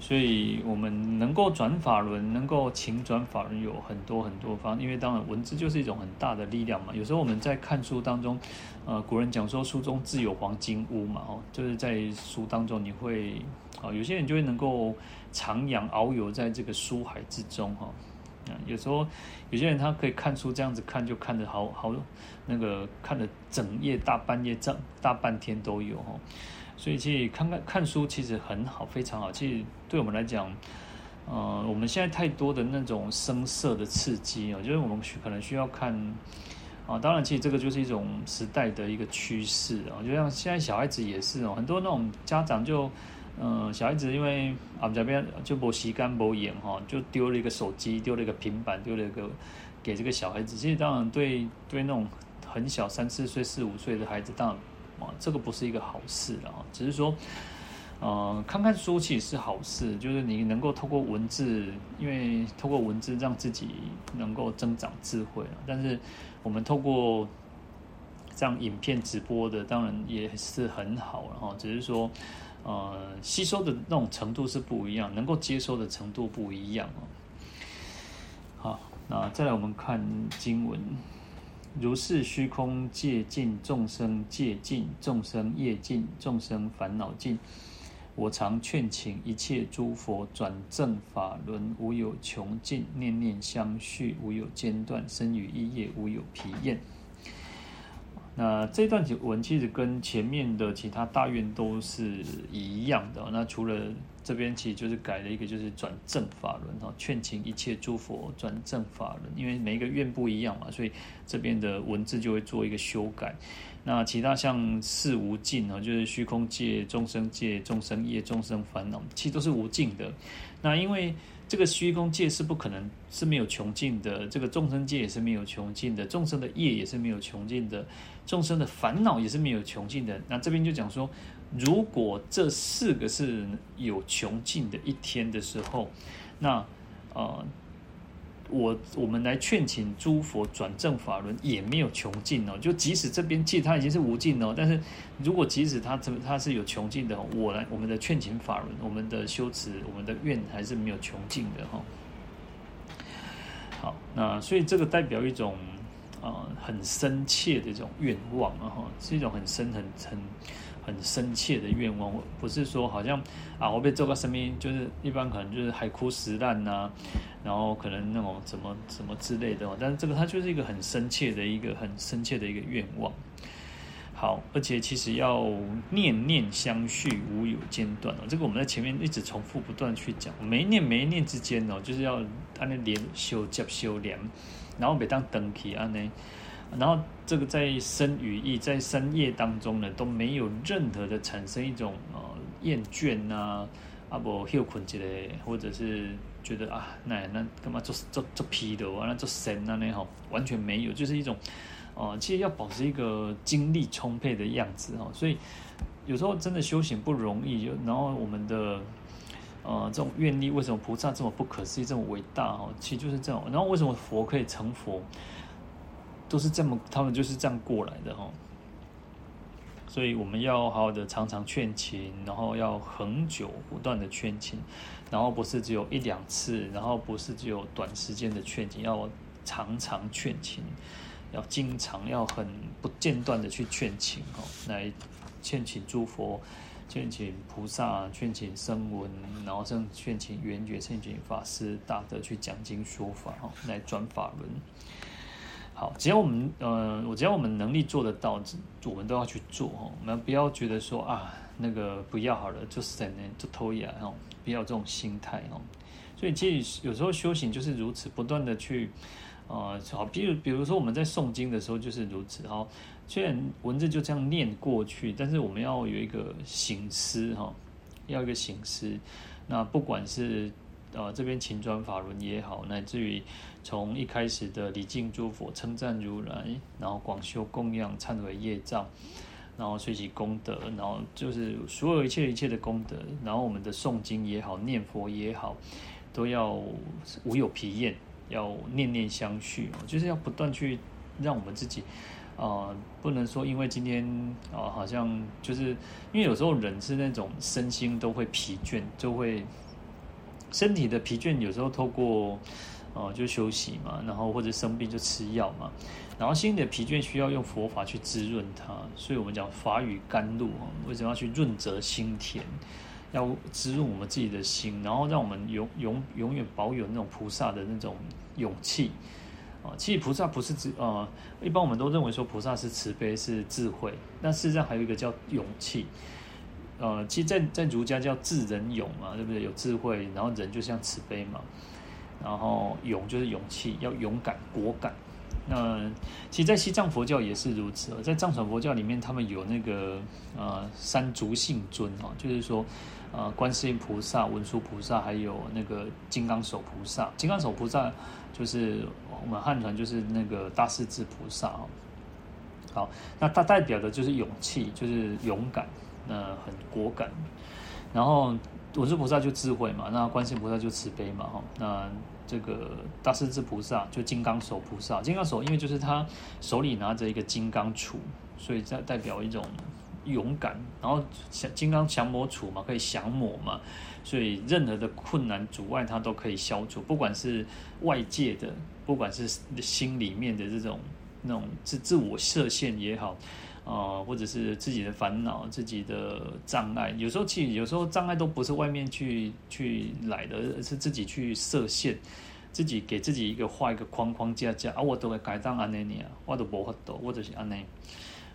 A: 所以我们能够转法轮，能够请转法轮有很多很多方，因为当然文字就是一种很大的力量嘛。有时候我们在看书当中，呃，古人讲说书中自有黄金屋嘛，哦，就是在书当中你会啊，有些人就会能够徜徉遨游在这个书海之中哈。有时候有些人他可以看书这样子看，就看得好好那个看了整夜大半夜这大半天都有哈，所以其实看看看书其实很好，非常好。其实对我们来讲，呃，我们现在太多的那种声色的刺激啊，就是我们可能需要看啊。当然，其实这个就是一种时代的一个趋势啊。就像现在小孩子也是哦，很多那种家长就。嗯，小孩子因为啊这边就没时间没闲哈，就丢了一个手机，丢了一个平板，丢了一个给这个小孩子。其实当然对对那种很小三四岁、四五岁的孩子，当然啊这个不是一个好事了啊。只是说，嗯，看看书其实是好事，就是你能够透过文字，因为透过文字让自己能够增长智慧。但是我们透过这样影片直播的，当然也是很好，然后只是说。呃，吸收的那种程度是不一样，能够接收的程度不一样哦。好，那再来我们看经文：如是虚空界尽，众生界尽，众生业尽，众生烦恼尽，我常劝请一切诸佛转正法轮，无有穷尽，念念相续，无有间断，身语意业无有疲厌。那这段文其实跟前面的其他大愿都是一样的。那除了这边其实就是改了一个，就是转正法轮哈，劝请一切诸佛转正法轮，因为每一个愿不一样嘛，所以这边的文字就会做一个修改。那其他像事无尽啊，就是虚空界、众生界、众生业、众生烦恼，其实都是无尽的。那因为这个虚空界是不可能是没有穷尽的，这个众生界也是没有穷尽的，众生的业也是没有穷尽的，众生的烦恼也是没有穷尽的。那这边就讲说，如果这四个是有穷尽的一天的时候，那呃。我我们来劝请诸佛转正法轮也没有穷尽哦，就即使这边其实它已经是无尽哦，但是如果即使它这它是有穷尽的，我来我们的劝请法轮，我们的修持，我们的愿还是没有穷尽的哈。好，那所以这个代表一种、呃、很深切的这种愿望啊哈，是一种很深很很。很深切的愿望，不是说好像啊，我被做个生命，就是一般可能就是海枯石烂呐，然后可能那种怎么怎么之类的，但是这个它就是一个很深切的一个很深切的一个愿望。好，而且其实要念念相续，无有间断哦。这个我们在前面一直重复不断去讲，每一念每一念之间哦，就是要按那连修接修连，然后每当登起按呢。然后这个在深语意在深夜当中呢，都没有任何的产生一种呃厌倦呐，啊不休困之类，或者是觉得啊那那干嘛做做做批的，完了做神啊那好，完全没有，就是一种呃其实要保持一个精力充沛的样子哈，所以有时候真的修行不容易，然后我们的呃这种愿力为什么菩萨这么不可思议这么伟大哦，其实就是这种，然后为什么佛可以成佛？都是这么，他们就是这样过来的哈。所以我们要好好的常常劝请，然后要恒久不断的劝请，然后不是只有一两次，然后不是只有短时间的劝请，要常常劝请，要经常要很不间断的去劝请哈，来劝请诸佛，劝请菩萨，劝请声闻，然后甚劝请缘觉，劝请法师大德去讲经说法哈，来转法轮。好，只要我们呃，我只要我们能力做得到，我们都要去做哈。我们不要觉得说啊，那个不要好了，就是在那就偷懒哈，不要这种心态哈。所以其实有时候修行就是如此，不断的去呃，好，比如比如说我们在诵经的时候就是如此哦。虽然文字就这样念过去，但是我们要有一个醒思哈，要一个醒思。那不管是呃这边勤转法轮也好，乃至于。从一开始的礼敬诸佛、称赞如来，然后广修供养、忏悔业障，然后随喜功德，然后就是所有一切一切的功德，然后我们的诵经也好、念佛也好，都要无有疲厌，要念念相续，就是要不断去让我们自己、呃，不能说因为今天啊、呃，好像就是因为有时候人是那种身心都会疲倦，就会身体的疲倦，有时候透过。哦，就休息嘛，然后或者生病就吃药嘛，然后心里的疲倦需要用佛法去滋润它，所以我们讲法语甘露啊，为什么要去润泽心田？要滋润我们自己的心，然后让我们永永永远保有那种菩萨的那种勇气啊。其实菩萨不是智啊，一般我们都认为说菩萨是慈悲是智慧，但事实上还有一个叫勇气。呃，其实在在儒家叫智仁勇嘛，对不对？有智慧，然后仁就像慈悲嘛。然后勇就是勇气，要勇敢果敢。那其实，在西藏佛教也是如此。在藏传佛教里面，他们有那个呃三足性尊啊，就是说呃观世音菩萨、文殊菩萨，还有那个金刚手菩萨。金刚手菩萨就是我们汉传就是那个大势至菩萨啊。好，那它代表的就是勇气，就是勇敢，那很果敢。然后。文殊菩萨就智慧嘛，那观世菩萨就慈悲嘛，哈，那这个大势至菩萨就金刚手菩萨，金刚手因为就是他手里拿着一个金刚杵，所以在代表一种勇敢，然后金刚降魔杵嘛，可以降魔嘛，所以任何的困难阻碍他都可以消除，不管是外界的，不管是心里面的这种那种自自我设限也好。呃，或者是自己的烦恼、自己的障碍。有时候其实有时候障碍都不是外面去去来的，而是自己去设限，自己给自己一个画一个框框架架啊，我都会改当安内尼啊，我都无法度，或者是安尼。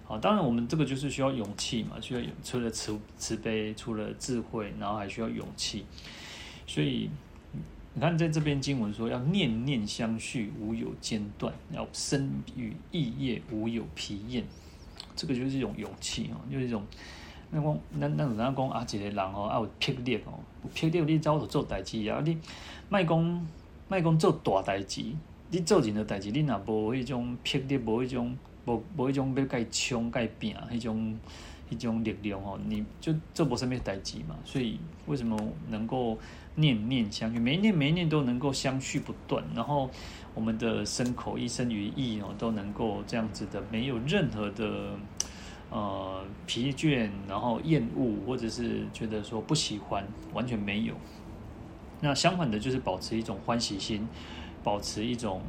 A: 好，当然我们这个就是需要勇气嘛，需要除了慈慈悲，除了智慧，然后还需要勇气。所以你看，在这边经文说，要念念相续，无有间断；要身语意业，无有疲厌。这个就是一种勇气哦，就是一种那讲那那人家讲啊，一个人哦，啊有魄力哦，有魄力你走就做代志啊，你卖讲卖讲做大代志，你做人的代志，你若无迄种魄力，无迄种。无无一种要该冲该拼，迄种迄种力量哦，你就做不什物代志嘛。所以为什么能够念念相续，每一念每一念都能够相续不断，然后我们的身口意身语意哦都能够这样子的，没有任何的呃疲倦，然后厌恶或者是觉得说不喜欢，完全没有。那相反的，就是保持一种欢喜心，保持一种。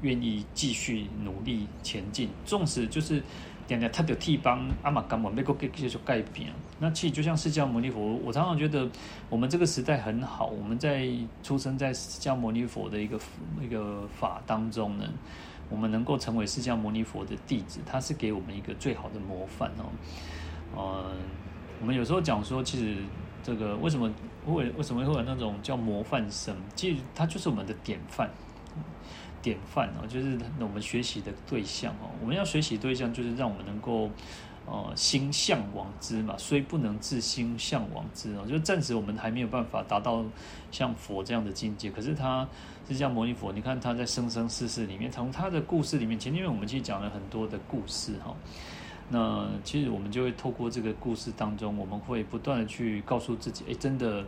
A: 愿意继续努力前进，纵使就是点点他的替帮阿玛甘我没够给继续改变。那其实就像释迦牟尼佛，我常常觉得我们这个时代很好，我们在出生在释迦牟尼佛的一个一个法当中呢，我们能够成为释迦牟尼佛的弟子，他是给我们一个最好的模范哦。嗯，我们有时候讲说，其实这个为什么会为什么会有那种叫模范生？其实他就是我们的典范。典范哦，就是我们学习的对象哦。我们要学习对象，就是让我们能够呃心向往之嘛。虽不能至心向往之哦，就暂时我们还没有办法达到像佛这样的境界。可是他释迦牟尼佛，你看他在生生世世里面，从他的故事里面，前面我们其实讲了很多的故事哈。那其实我们就会透过这个故事当中，我们会不断的去告诉自己，哎，真的。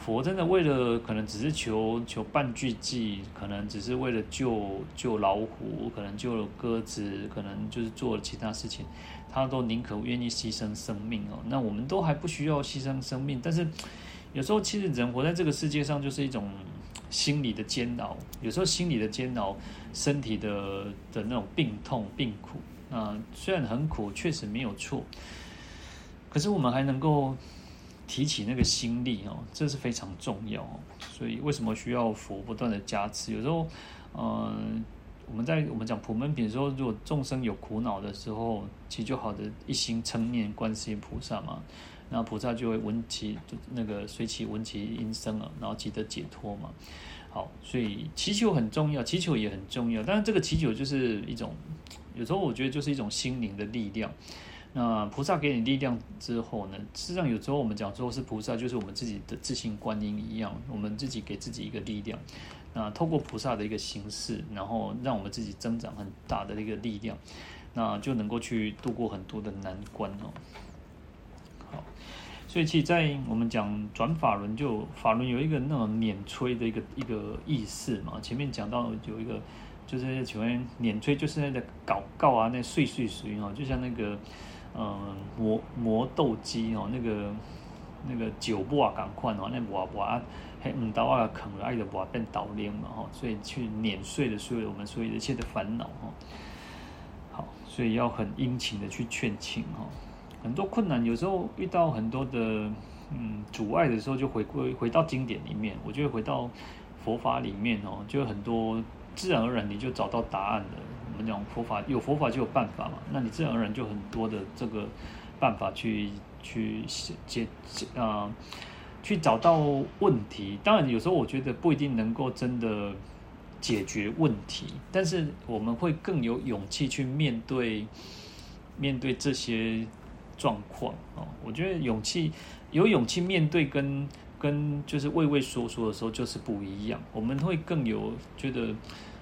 A: 佛真的为了可能只是求求半句偈，可能只是为了救救老虎，可能救了鸽子，可能就是做了其他事情，他都宁可愿意牺牲生命哦。那我们都还不需要牺牲生命，但是有时候其实人活在这个世界上就是一种心理的煎熬，有时候心理的煎熬，身体的的那种病痛病苦啊，虽然很苦，确实没有错，可是我们还能够。提起那个心力哦，这是非常重要哦。所以为什么需要佛不断的加持？有时候，嗯，我们在我们讲普门品的时候，如果众生有苦恼的时候，其实就好的一心称念观世音菩萨嘛，然后菩萨就会闻其那个随其闻其音声啊，然后即得解脱嘛。好，所以祈求很重要，祈求也很重要。但是这个祈求就是一种，有时候我觉得就是一种心灵的力量。那菩萨给你力量之后呢？实际上有时候我们讲说是菩萨，就是我们自己的自性观音一样，我们自己给自己一个力量。那透过菩萨的一个形式，然后让我们自己增长很大的一个力量，那就能够去度过很多的难关哦。好，所以其实，在我们讲转法轮，就法轮有一个那种碾摧的一个一个意思嘛。前面讲到有一个，就是请问碾摧，就是那个搞告啊，那碎碎碎哦，就像那个。嗯，磨磨豆机哦，那个那个酒磨赶快哦，那磨磨啊，还唔到啊，啃了爱的磨变倒链嘛哈，所以去碾碎了所有我们所有一切的烦恼哈。好，所以要很殷勤的去劝请哈。很多困难，有时候遇到很多的嗯阻碍的时候，就回归回到经典里面，我就会回到佛法里面哦，就很多自然而然你就找到答案了。我们讲佛法有佛法就有办法嘛，那你自然而然就很多的这个办法去去解解啊、呃，去找到问题。当然有时候我觉得不一定能够真的解决问题，但是我们会更有勇气去面对面对这些状况啊。我觉得勇气有勇气面对跟跟就是畏畏缩缩的时候就是不一样，我们会更有觉得。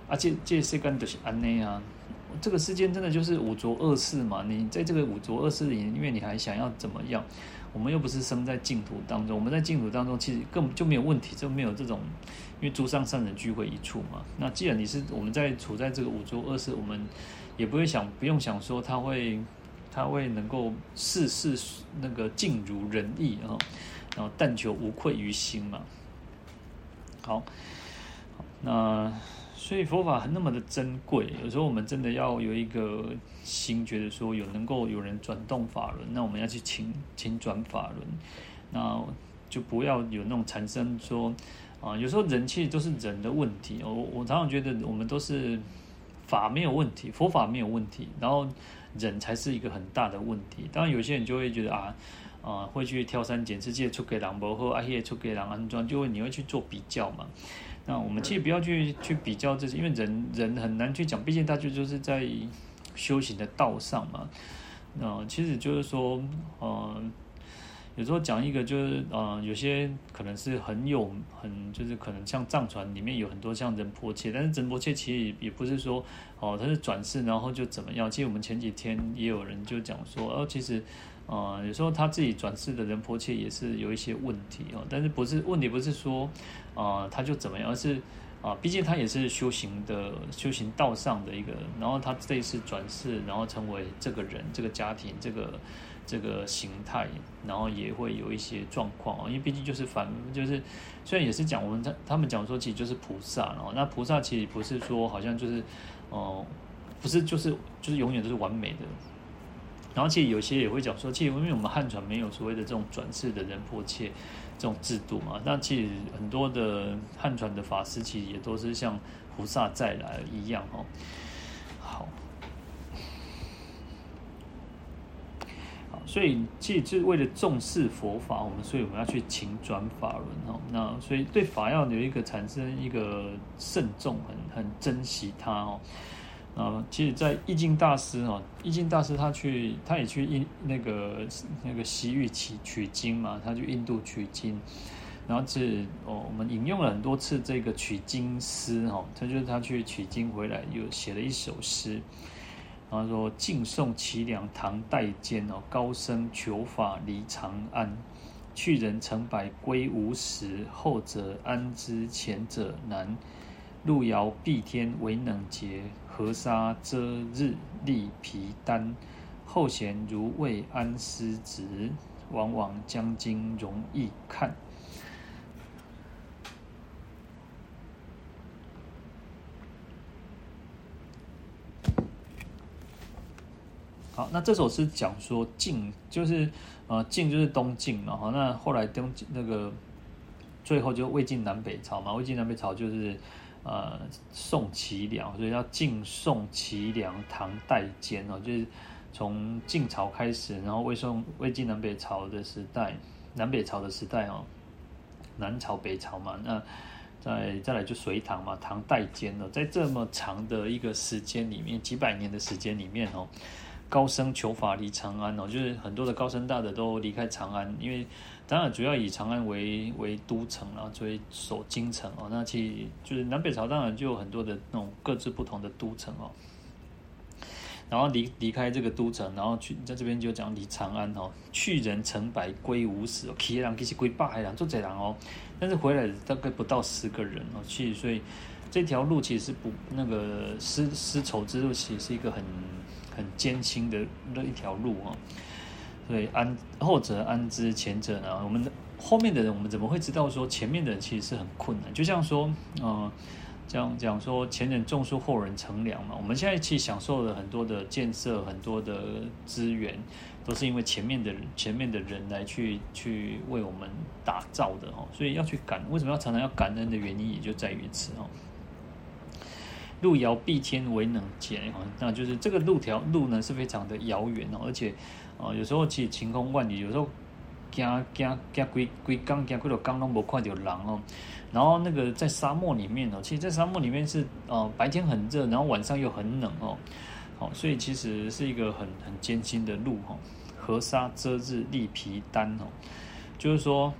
A: 而且这世间就是安内啊，这个世间真的就是五浊恶世嘛。你在这个五浊恶世里，因为你还想要怎么样？我们又不是生在净土当中，我们在净土当中其实根本就没有问题，就没有这种，因为诸上善人聚会一处嘛。那既然你是我们在处在这个五浊恶世，我们也不会想，不用想说他会，他会能够事事那个尽如人意啊，然后但求无愧于心嘛。好那。所以佛法那么的珍贵，有时候我们真的要有一个心，觉得说有能够有人转动法轮，那我们要去请请转法轮，那就不要有那种产生说啊，有时候人其实都是人的问题。我我常常觉得我们都是法没有问题，佛法没有问题，然后人才是一个很大的问题。当然有些人就会觉得啊啊，会去挑三拣四，这出给人不好，啊，也出给人安装，就会你会去做比较嘛。那我们其实不要去去比较这些，因为人人很难去讲，毕竟他就就是在修行的道上嘛。那其实就是说，呃，有时候讲一个就是，呃，有些可能是很有很就是可能像藏传里面有很多像仁波切，但是仁波切其实也不是说哦他是转世然后就怎么样。其实我们前几天也有人就讲说，哦，其实。呃，有时候他自己转世的人婆切也是有一些问题哦，但是不是问题不是说，呃，他就怎么样，而是啊，毕竟他也是修行的修行道上的一个，然后他这一次转世，然后成为这个人、这个家庭、这个这个形态，然后也会有一些状况，因为毕竟就是反，就是虽然也是讲我们他他们讲说其实就是菩萨，然后那菩萨其实不是说好像就是哦、不是就是就是永远都是完美的。然后其实有些也会讲说，其实因为我们汉传没有所谓的这种转世的人迫切这种制度嘛，那其实很多的汉传的法师其实也都是像菩萨再来一样哦。好，所以其实就是为了重视佛法，我们所以我们要去请转法轮哦。那所以对法要有一个产生一个慎重，很很珍惜它哦。啊，其实，在易经大师哈，易经大师他去，他也去印那个那个西域取取经嘛，他去印度取经，然后是哦，我们引用了很多次这个取经诗哈，他就是他去取经回来，又写了一首诗，然后说：尽送齐梁唐代间哦，高僧求法离长安，去人成百归无时，后者安知前者难？路遥碧天为能捷。河沙遮日立皮单，后贤如未安师职，往往将经容易看。好，那这首诗讲说晋就是呃晋就是东晋嘛，哈，那后来东那个最后就魏晋南北朝嘛，魏晋南北朝就是。呃，宋齐梁，所以要晋宋齐梁唐代间哦，就是从晋朝开始，然后魏宋魏晋南北朝的时代，南北朝的时代哦，南朝北朝嘛，那再再来就隋唐嘛，唐代间哦，在这么长的一个时间里面，几百年的时间里面哦，高僧求法离长安哦，就是很多的高僧大德都离开长安，因为。当然，主要以长安为为都城，然后作为守京城哦。那其实就是南北朝，当然就有很多的那种各自不同的都城哦。然后离离开这个都城，然后去在这边就讲离长安哦，去人成百归无十，去人其实归百人，做这人哦。但是回来大概不到十个人哦。其实所以这条路其实不那个丝丝绸之路，其实是一个很很艰辛的那一条路哦。对，安后者安知前者呢？我们后面的人，我们怎么会知道说前面的人其实是很困难？就像说，嗯，这样讲说前人种树，后人乘凉嘛。我们现在去享受了很多的建设，很多的资源，都是因为前面的人前面的人来去去为我们打造的哦。所以要去感，为什么要常常要感恩的原因，也就在于此哦。路遥必天为能捷，那就是这个路条路呢是非常的遥远哦，而且。哦，有时候其实晴空万里，有时候行行行规规工行几多工拢无看到人哦。然后那个在沙漠里面哦，其实，在沙漠里面是呃白天很热，然后晚上又很冷哦。好，所以其实是一个很很艰辛的路哈。河沙遮日立皮单哦，就是说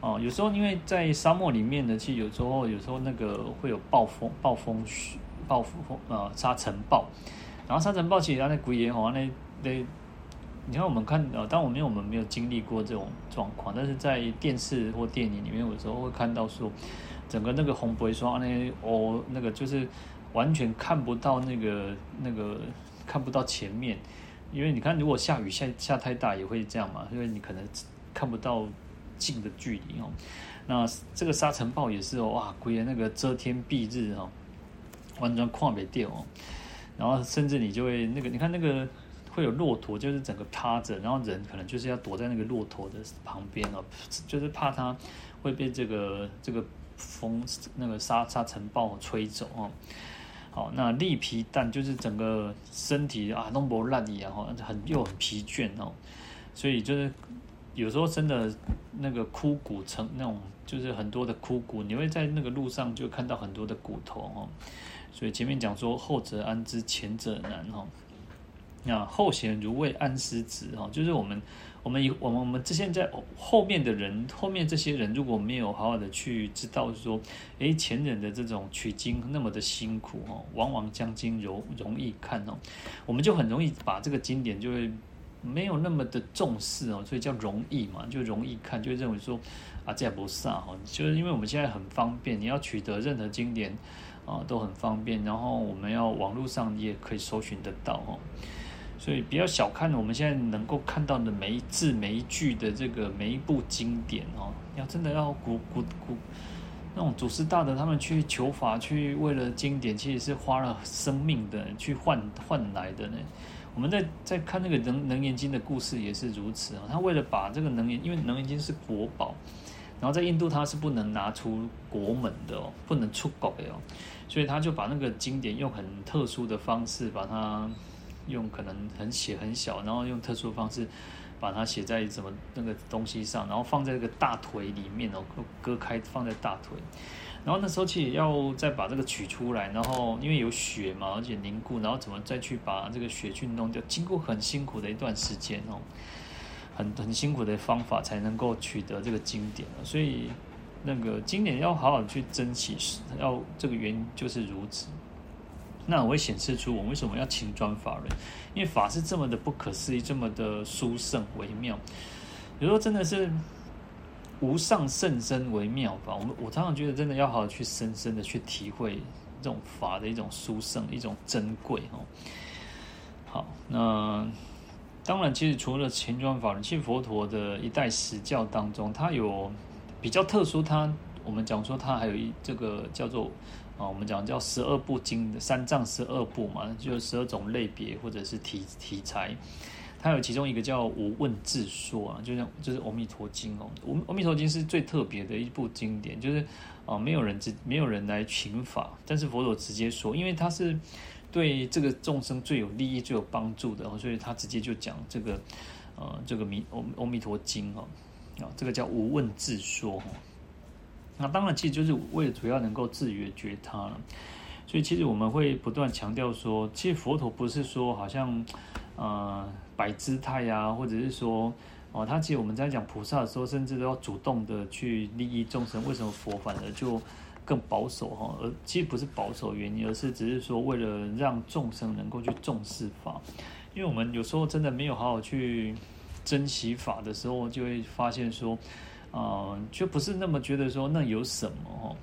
A: 哦，有时候因为在沙漠里面呢，其实有时候有时候那个会有暴风暴风雪暴风呃沙尘暴，然后沙尘暴其实它那鬼也好那那。你看，我们看呃，当然我们我们没有经历过这种状况，但是在电视或电影里面，有时候会看到说，整个那个红白霜那哦，那个就是完全看不到那个那个看不到前面，因为你看，如果下雨下下太大也会这样嘛，因为你可能看不到近的距离哦。那这个沙尘暴也是哦，哇，鬼的那个遮天蔽日哦，完全跨不掉哦。然后甚至你就会那个，你看那个会有骆驼，就是整个趴着，然后人可能就是要躲在那个骆驼的旁边哦，就是怕它会被这个这个风那个沙沙尘暴吹走哦。好，那栗皮蛋就是整个身体啊，弄不烂一样哈，很又很疲倦哦，所以就是有时候真的那个枯骨成那种，就是很多的枯骨，你会在那个路上就看到很多的骨头哦，所以前面讲说后者安之，前者难哈，那后贤如未安师子哈，就是我们。我们以我们我们这现在后面的人，后面这些人如果没有好好的去知道说，诶，前人的这种取经那么的辛苦哦，往往将经容容易看哦，我们就很容易把这个经典就会没有那么的重视哦，所以叫容易嘛，就容易看，就认为说啊这也不啥哈，就是因为我们现在很方便，你要取得任何经典啊都很方便，然后我们要网络上也可以搜寻得到哦。所以比较小看我们现在能够看到的每一字每一句的这个每一部经典哦，要真的要古古古那种祖师大德他们去求法去为了经典，其实是花了生命的去换换来的呢。我们在在看那个能能言经的故事也是如此啊，他为了把这个能严，因为能严经是国宝，然后在印度他是不能拿出国门的哦，不能出国的哦，所以他就把那个经典用很特殊的方式把它。用可能很写很小，然后用特殊的方式把它写在什么那个东西上，然后放在这个大腿里面哦，割开放在大腿，然后那时候其实要再把这个取出来，然后因为有血嘛，而且凝固，然后怎么再去把这个血去弄掉，经过很辛苦的一段时间哦，很很辛苦的方法才能够取得这个经典，所以那个经典要好好去珍惜，要这个原因就是如此。那我会显示出我为什么要勤专法轮，因为法是这么的不可思议，这么的殊胜微妙。比如说，真的是无上甚深微妙法。我们我常常觉得，真的要好好去深深的去体会这种法的一种殊胜、一种珍贵哦。好，那当然，其实除了勤专法轮，其实佛陀的一代实教当中，它有比较特殊，它我们讲说它还有一这个叫做。啊，我们讲叫十二部经的三藏十二部嘛，就十二种类别或者是题题材，它有其中一个叫无问自说啊，就像就是《阿弥陀经》哦，《阿弥陀经》是最特别的一部经典，就是啊，没有人直没有人来请法，但是佛陀直接说，因为他是对这个众生最有利益、最有帮助的，所以他直接就讲这个呃这个弥阿弥陀经哦，啊，这个叫无问自说。那当然，其实就是为了主要能够制约觉他了。所以，其实我们会不断强调说，其实佛陀不是说好像呃摆姿态呀，或者是说哦，他其实我们在讲菩萨的时候，甚至都要主动的去利益众生。为什么佛反而就更保守哈？而其实不是保守原因，而是只是说为了让众生能够去重视法。因为我们有时候真的没有好好去珍惜法的时候，就会发现说。啊、就不是那么觉得说那有什么哦。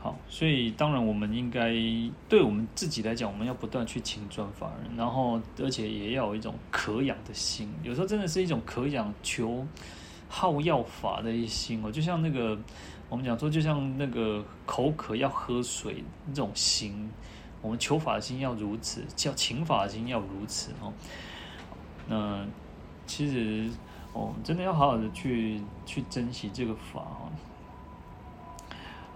A: 好，所以当然我们应该对我们自己来讲，我们要不断去勤专法轮，然后而且也要有一种渴仰的心。有时候真的是一种渴仰求好要法的一心哦，就像那个我们讲说，就像那个口渴要喝水那种心，我们求法的心要如此，叫勤法的心要如此哦。那其实。哦，真的要好好的去去珍惜这个法哦。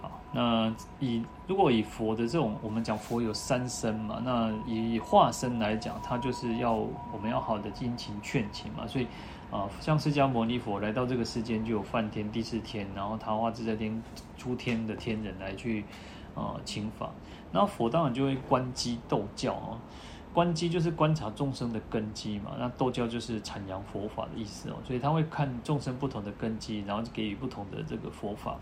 A: 好，那以如果以佛的这种，我们讲佛有三身嘛，那以化身来讲，他就是要我们要好的殷勤劝请嘛。所以啊，像释迦牟尼佛来到这个世间，就有梵天、帝释天，然后桃花自在天、诸天的天人来去啊请法。那佛当然就会观机斗教啊。观机就是观察众生的根基嘛，那道教就是阐扬佛法的意思哦，所以他会看众生不同的根基，然后给予不同的这个佛法。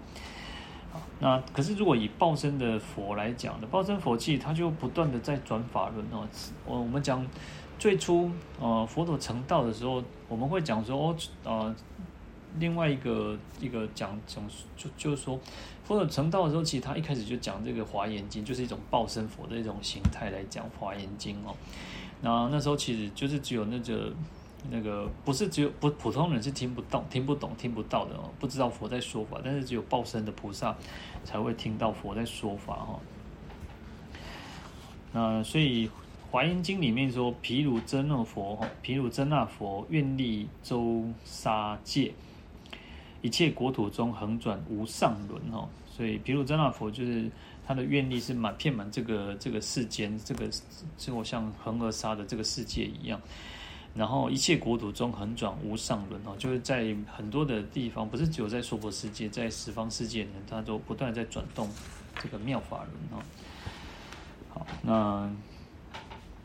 A: 那可是如果以报身的佛来讲的，报身佛器他就不断的在转法轮哦。我我们讲最初呃佛陀成道的时候，我们会讲说哦呃。另外一个一个讲讲就就是说，佛陀成道的时候，其实他一开始就讲这个《华严经》，就是一种报身佛的一种形态来讲《华严经》哦。那那时候其实就是只有那个那个不是只有不普通人是听不懂、听不懂、听不到的哦，不知道佛在说法，但是只有报身的菩萨才会听到佛在说法哈。那所以《华严经》里面说，毗卢遮那佛哈，毗卢遮那佛愿力周沙界，一切国土中横转无上轮哦。所以毗卢遮那佛就是他的愿力是满遍满这个这个世间，这个是我像恒河沙的这个世界一样。然后一切国土中横转无上轮哦，就是在很多的地方，不是只有在娑婆世界，在十方世界呢，它都不断在转动这个妙法轮哦。好，那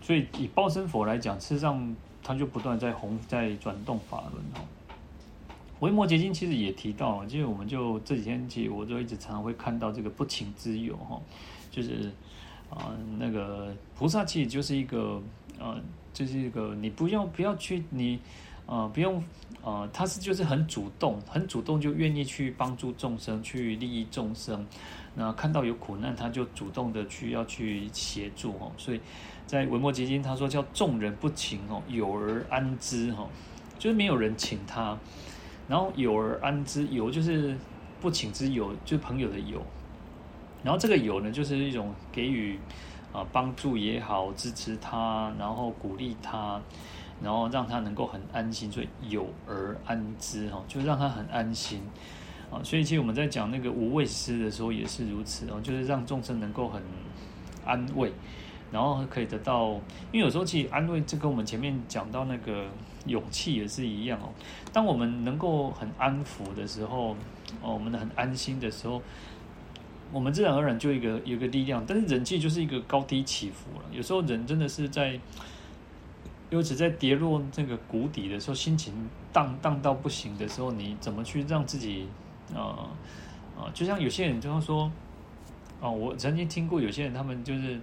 A: 所以以报身佛来讲，事实上它就不断在弘在转动法轮哦。维摩诘经其实也提到，其实我们就这几天其实我就一直常常会看到这个不请之友哈，就是啊那个菩萨其实就是一个呃。就是一个，你不用不要去你，呃，不用，呃，他是就是很主动，很主动就愿意去帮助众生，去利益众生。那看到有苦难，他就主动的去要去协助哦。所以在维摩诘经他说叫众人不请哦，有而安之哈，就是没有人请他，然后有而安之，有就是不请之有，就是朋友的友。然后这个有呢，就是一种给予。啊，帮助也好，支持他，然后鼓励他，然后让他能够很安心，所以有而安之哈，就让他很安心啊。所以其实我们在讲那个无畏师的时候也是如此哦，就是让众生能够很安慰，然后可以得到。因为有时候其实安慰，这跟我们前面讲到那个勇气也是一样哦。当我们能够很安抚的时候，哦，我们很安心的时候。我们自然而然就一个有一个力量，但是人气就是一个高低起伏了。有时候人真的是在，尤其在跌落这个谷底的时候，心情荡荡到不行的时候，你怎么去让自己，呃呃，就像有些人就是说，哦、我曾经听过有些人，他们就是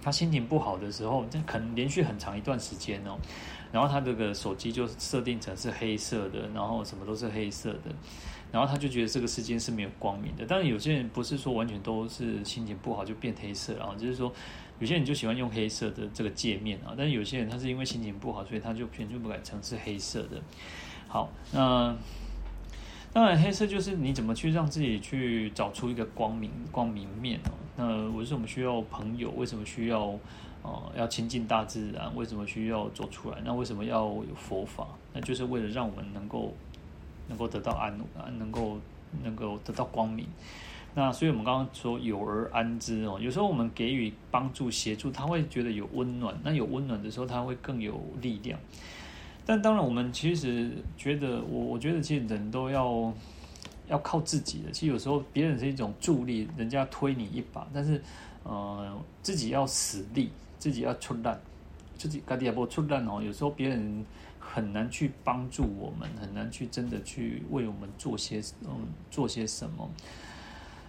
A: 他心情不好的时候，这可能连续很长一段时间哦，然后他这个手机就设定成是黑色的，然后什么都是黑色的。然后他就觉得这个世界是没有光明的，但是有些人不是说完全都是心情不好就变黑色，啊就是说有些人就喜欢用黑色的这个界面啊，但是有些人他是因为心情不好，所以他就全部不改成是黑色的。好，那当然黑色就是你怎么去让自己去找出一个光明光明面哦？那为什么需要朋友？为什么需要哦要亲近大自然？为什么需要走出来？那为什么要有佛法？那就是为了让我们能够。能够得到安，能够能够得到光明。那所以我们刚刚说有而安之哦，有时候我们给予帮助协助，他会觉得有温暖。那有温暖的时候，他会更有力量。但当然，我们其实觉得，我我觉得其实人都要要靠自己的。其实有时候别人是一种助力，人家推你一把，但是呃，自己要死力，自己要出力，自己家己也不出力哦。有时候别人。很难去帮助我们，很难去真的去为我们做些嗯做些什么。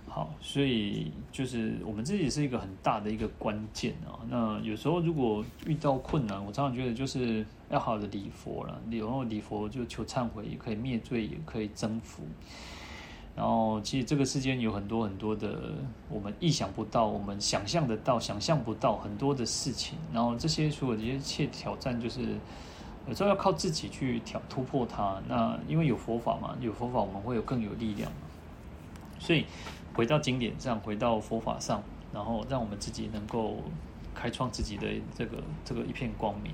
A: 好，所以就是我们自己是一个很大的一个关键啊。那有时候如果遇到困难，我常常觉得就是要好的礼佛了。然后礼佛就求忏悔，也可以灭罪，也可以增福。然后其实这个世间有很多很多的我们意想不到，我们想象得到、想象不到很多的事情。然后这些所有这些一切挑战就是。有时候要靠自己去挑突破它，那因为有佛法嘛，有佛法我们会有更有力量。所以回到经典上，回到佛法上，然后让我们自己能够开创自己的这个这个一片光明。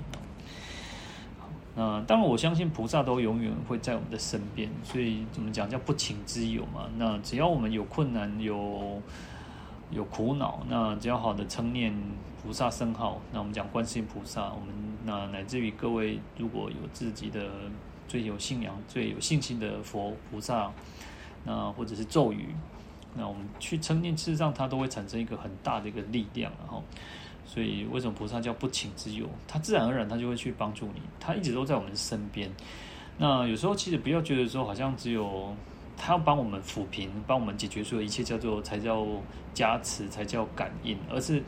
A: 好，那当然我相信菩萨都永远会在我们的身边，所以怎么讲叫不请之友嘛？那只要我们有困难有。有苦恼，那只要好的称念菩萨圣号，那我们讲观世音菩萨，我们那乃至于各位如果有自己的最有信仰、最有信心的佛菩萨，那或者是咒语，那我们去称念，事实上它都会产生一个很大的一个力量，然后，所以为什么菩萨叫不请之有？他自然而然他就会去帮助你，他一直都在我们身边。那有时候其实不要觉得说好像只有。他要帮我们抚平，帮我们解决所有一切，叫做才叫加持，才叫感应。而是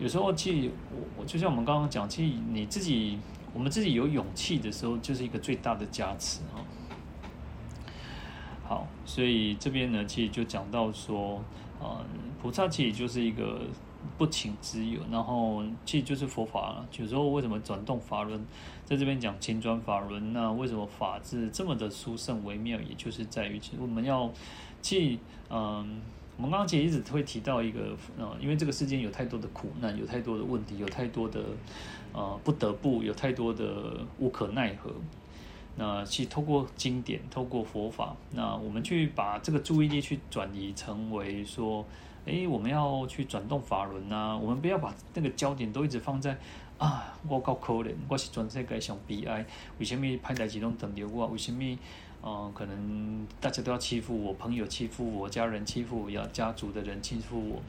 A: 有时候，其实我我就像我们刚刚讲，其实你自己，我们自己有勇气的时候，就是一个最大的加持啊。好，所以这边呢，其实就讲到说，嗯，菩萨其实就是一个不请之友，然后其实就是佛法了。有时候为什么转动法轮，在这边讲勤转法轮，那为什么法字这么的殊胜微妙？也就是在于，其实我们要去嗯。我们刚刚其实一直会提到一个，呃，因为这个世间有太多的苦难，有太多的问题，有太多的，呃，不得不，有太多的无可奈何。那去透过经典，透过佛法，那我们去把这个注意力去转移成为说，诶，我们要去转动法轮啊，我们不要把那个焦点都一直放在啊，我够可怜，我是全世界上悲哀，为什么歹代志拢等着我？为什么？嗯，可能大家都要欺负我，朋友欺负我，家人欺负我，要家族的人欺负我，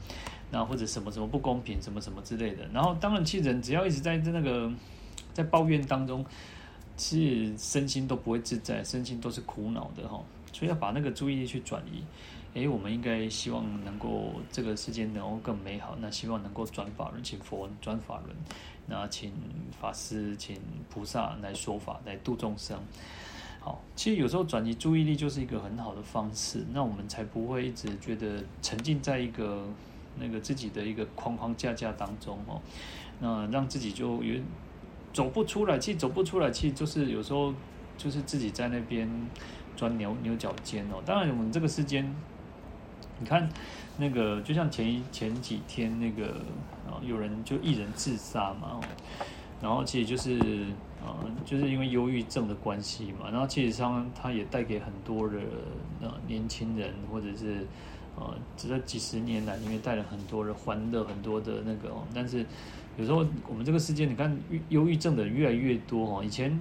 A: 那或者什么什么不公平，什么什么之类的。然后，当然，其实人只要一直在那个在抱怨当中，其实身心都不会自在，身心都是苦恼的哈。所以要把那个注意力去转移。诶，我们应该希望能够这个世界能够更美好，那希望能够转法轮，请佛转法轮，那请法师，请菩萨来说法，来度众生。好，其实有时候转移注意力就是一个很好的方式，那我们才不会一直觉得沉浸在一个那个自己的一个框框架架当中哦，那让自己就有走不出来。其实走不出来，其实就是有时候就是自己在那边钻牛牛角尖哦。当然，我们这个世间，你看那个就像前前几天那个啊，有人就一人自杀嘛，然后其实就是。啊，就是因为忧郁症的关系嘛，然后其实上它也带给很多的呃年轻人，或者是呃，这几十年来，因为带了很多的欢乐，很多的那个，但是有时候我们这个世界，你看忧郁症的人越来越多哦。以前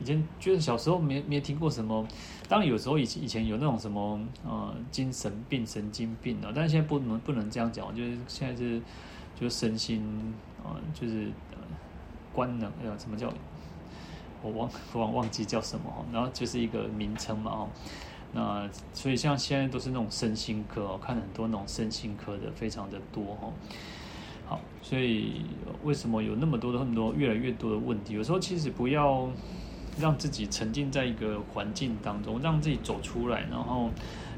A: 以前觉得小时候没没听过什么，当然有时候以前以前有那种什么呃精神病、神经病啊，但是现在不能不能这样讲，就是现在是就是身心啊，就是呃官能呃什么叫？我忘我忘忘记叫什么，然后就是一个名称嘛哦，那所以像现在都是那种身心科，看很多那种身心科的非常的多哦。好，所以为什么有那么多的很多越来越多的问题？有时候其实不要让自己沉浸在一个环境当中，让自己走出来，然后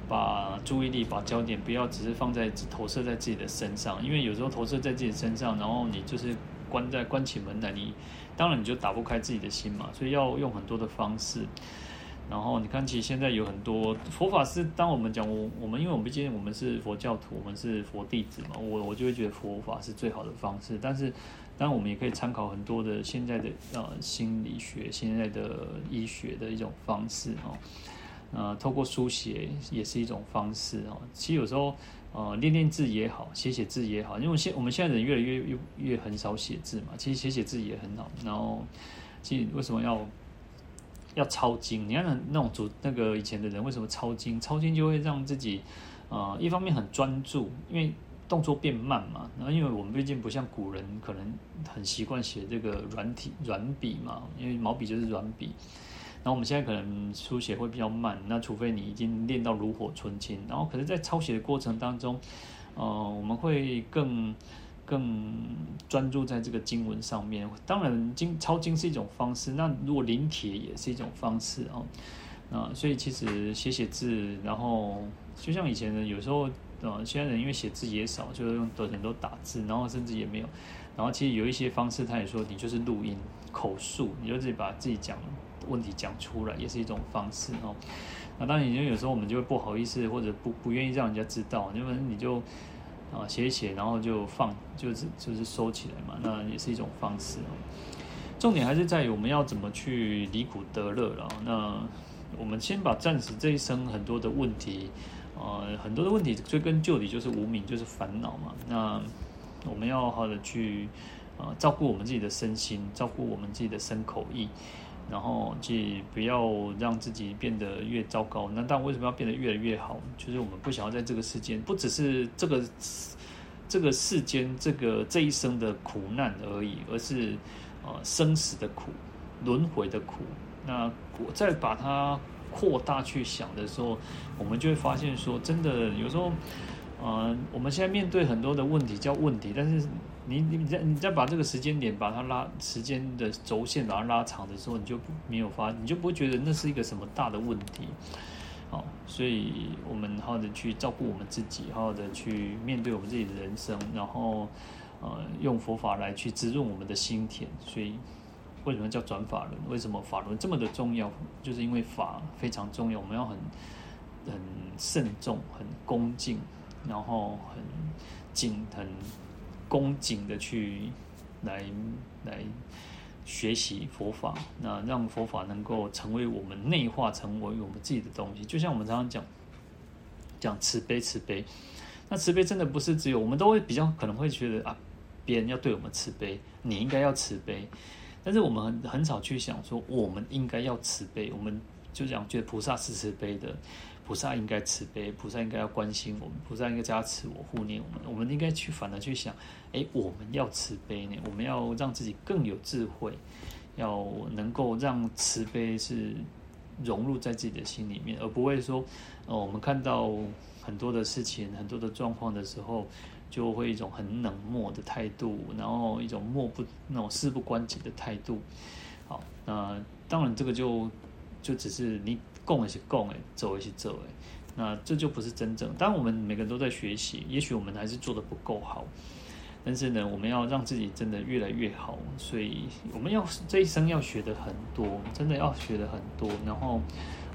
A: 把注意力、把焦点不要只是放在投射在自己的身上，因为有时候投射在自己身上，然后你就是。关在关起门来，你当然你就打不开自己的心嘛，所以要用很多的方式。然后你看，其实现在有很多佛法是，当我们讲我我们，因为我们毕竟我们是佛教徒，我们是佛弟子嘛，我我就会觉得佛法是最好的方式。但是，当然我们也可以参考很多的现在的呃心理学、现在的医学的一种方式哦。呃，透过书写也是一种方式哦。其实有时候。呃，练练字也好，写写字也好，因为现我们现在人越来越越越很少写字嘛，其实写写字也很好。然后，其实为什么要要抄经？你看那种主那个以前的人为什么抄经？抄经就会让自己呃一方面很专注，因为动作变慢嘛。然后，因为我们毕竟不像古人，可能很习惯写这个软体软笔嘛，因为毛笔就是软笔。然后我们现在可能书写会比较慢，那除非你已经练到炉火纯青。然后可是，在抄写的过程当中，呃，我们会更更专注在这个经文上面。当然，经抄经是一种方式，那如果临帖也是一种方式啊。那所以其实写写字，然后就像以前人有时候，呃，现在人因为写字也少，就是用的很多打字，然后甚至也没有。然后其实有一些方式，他也说你就是录音口述，你就自己把自己讲。问题讲出来也是一种方式哦。那当然，因为有时候我们就会不好意思，或者不不愿意让人家知道，因为你就啊写一写，然后就放，就是就是收起来嘛。那也是一种方式哦。重点还是在于我们要怎么去离苦得乐了。那我们先把暂时这一生很多的问题，呃，很多的问题追根究底就是无明，就是烦恼嘛。那我们要好好的去呃照顾我们自己的身心，照顾我们自己的身口意。然后，去不要让自己变得越糟糕。那但为什么要变得越来越好？就是我们不想要在这个世间，不只是这个这个世间这个这一生的苦难而已，而是呃生死的苦、轮回的苦。那我再把它扩大去想的时候，我们就会发现说，真的有时候，呃，我们现在面对很多的问题叫问题，但是。你你再你再把这个时间点把它拉时间的轴线把它拉长的时候，你就没有发，你就不会觉得那是一个什么大的问题。好，所以我们好好的去照顾我们自己，好好的去面对我们自己的人生，然后呃，用佛法来去滋润我们的心田。所以为什么叫转法轮？为什么法轮这么的重要？就是因为法非常重要，我们要很很慎重、很恭敬，然后很谨、很恭谨的去来来。学习佛法，那让佛法能够成为我们内化，成为我们自己的东西。就像我们常常讲讲慈悲，慈悲。那慈悲真的不是只有我们都会比较可能会觉得啊，别人要对我们慈悲，你应该要慈悲。但是我们很很少去想说，我们应该要慈悲。我们就讲觉得菩萨是慈悲的。菩萨应该慈悲，菩萨应该要关心我们，菩萨应该加持我、护念我们。我们应该去反而去想，哎，我们要慈悲呢，我们要让自己更有智慧，要能够让慈悲是融入在自己的心里面，而不会说，呃，我们看到很多的事情、很多的状况的时候，就会一种很冷漠的态度，然后一种漠不那种事不关己的态度。好，那当然这个就就只是你。供也是供，哎，走也是走，哎，那这就不是真正。当然，我们每个人都在学习，也许我们还是做得不够好，但是呢，我们要让自己真的越来越好。所以，我们要这一生要学的很多，真的要学的很多。然后，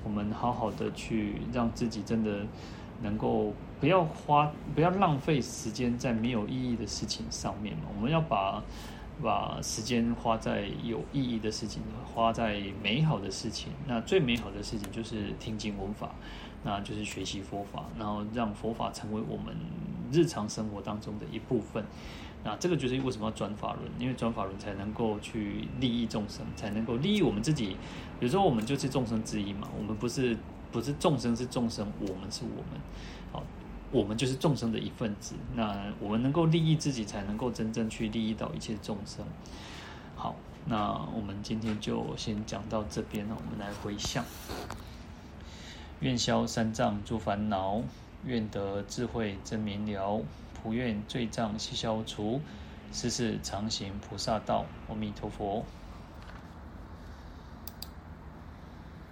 A: 我们好好的去让自己真的能够不要花，不要浪费时间在没有意义的事情上面。我们要把。把时间花在有意义的事情，花在美好的事情。那最美好的事情就是听经闻法，那就是学习佛法，然后让佛法成为我们日常生活当中的一部分。那这个就是为什么要转法轮，因为转法轮才能够去利益众生，才能够利益我们自己。有时候我们就是众生之一嘛，我们不是不是众生是众生，我们是我们。好。我们就是众生的一份子，那我们能够利益自己，才能够真正去利益到一切众生。好，那我们今天就先讲到这边了。我们来回向：愿消三障诸烦恼，愿得智慧真明了，普愿罪障悉消除，世世常行菩萨道。阿弥陀佛。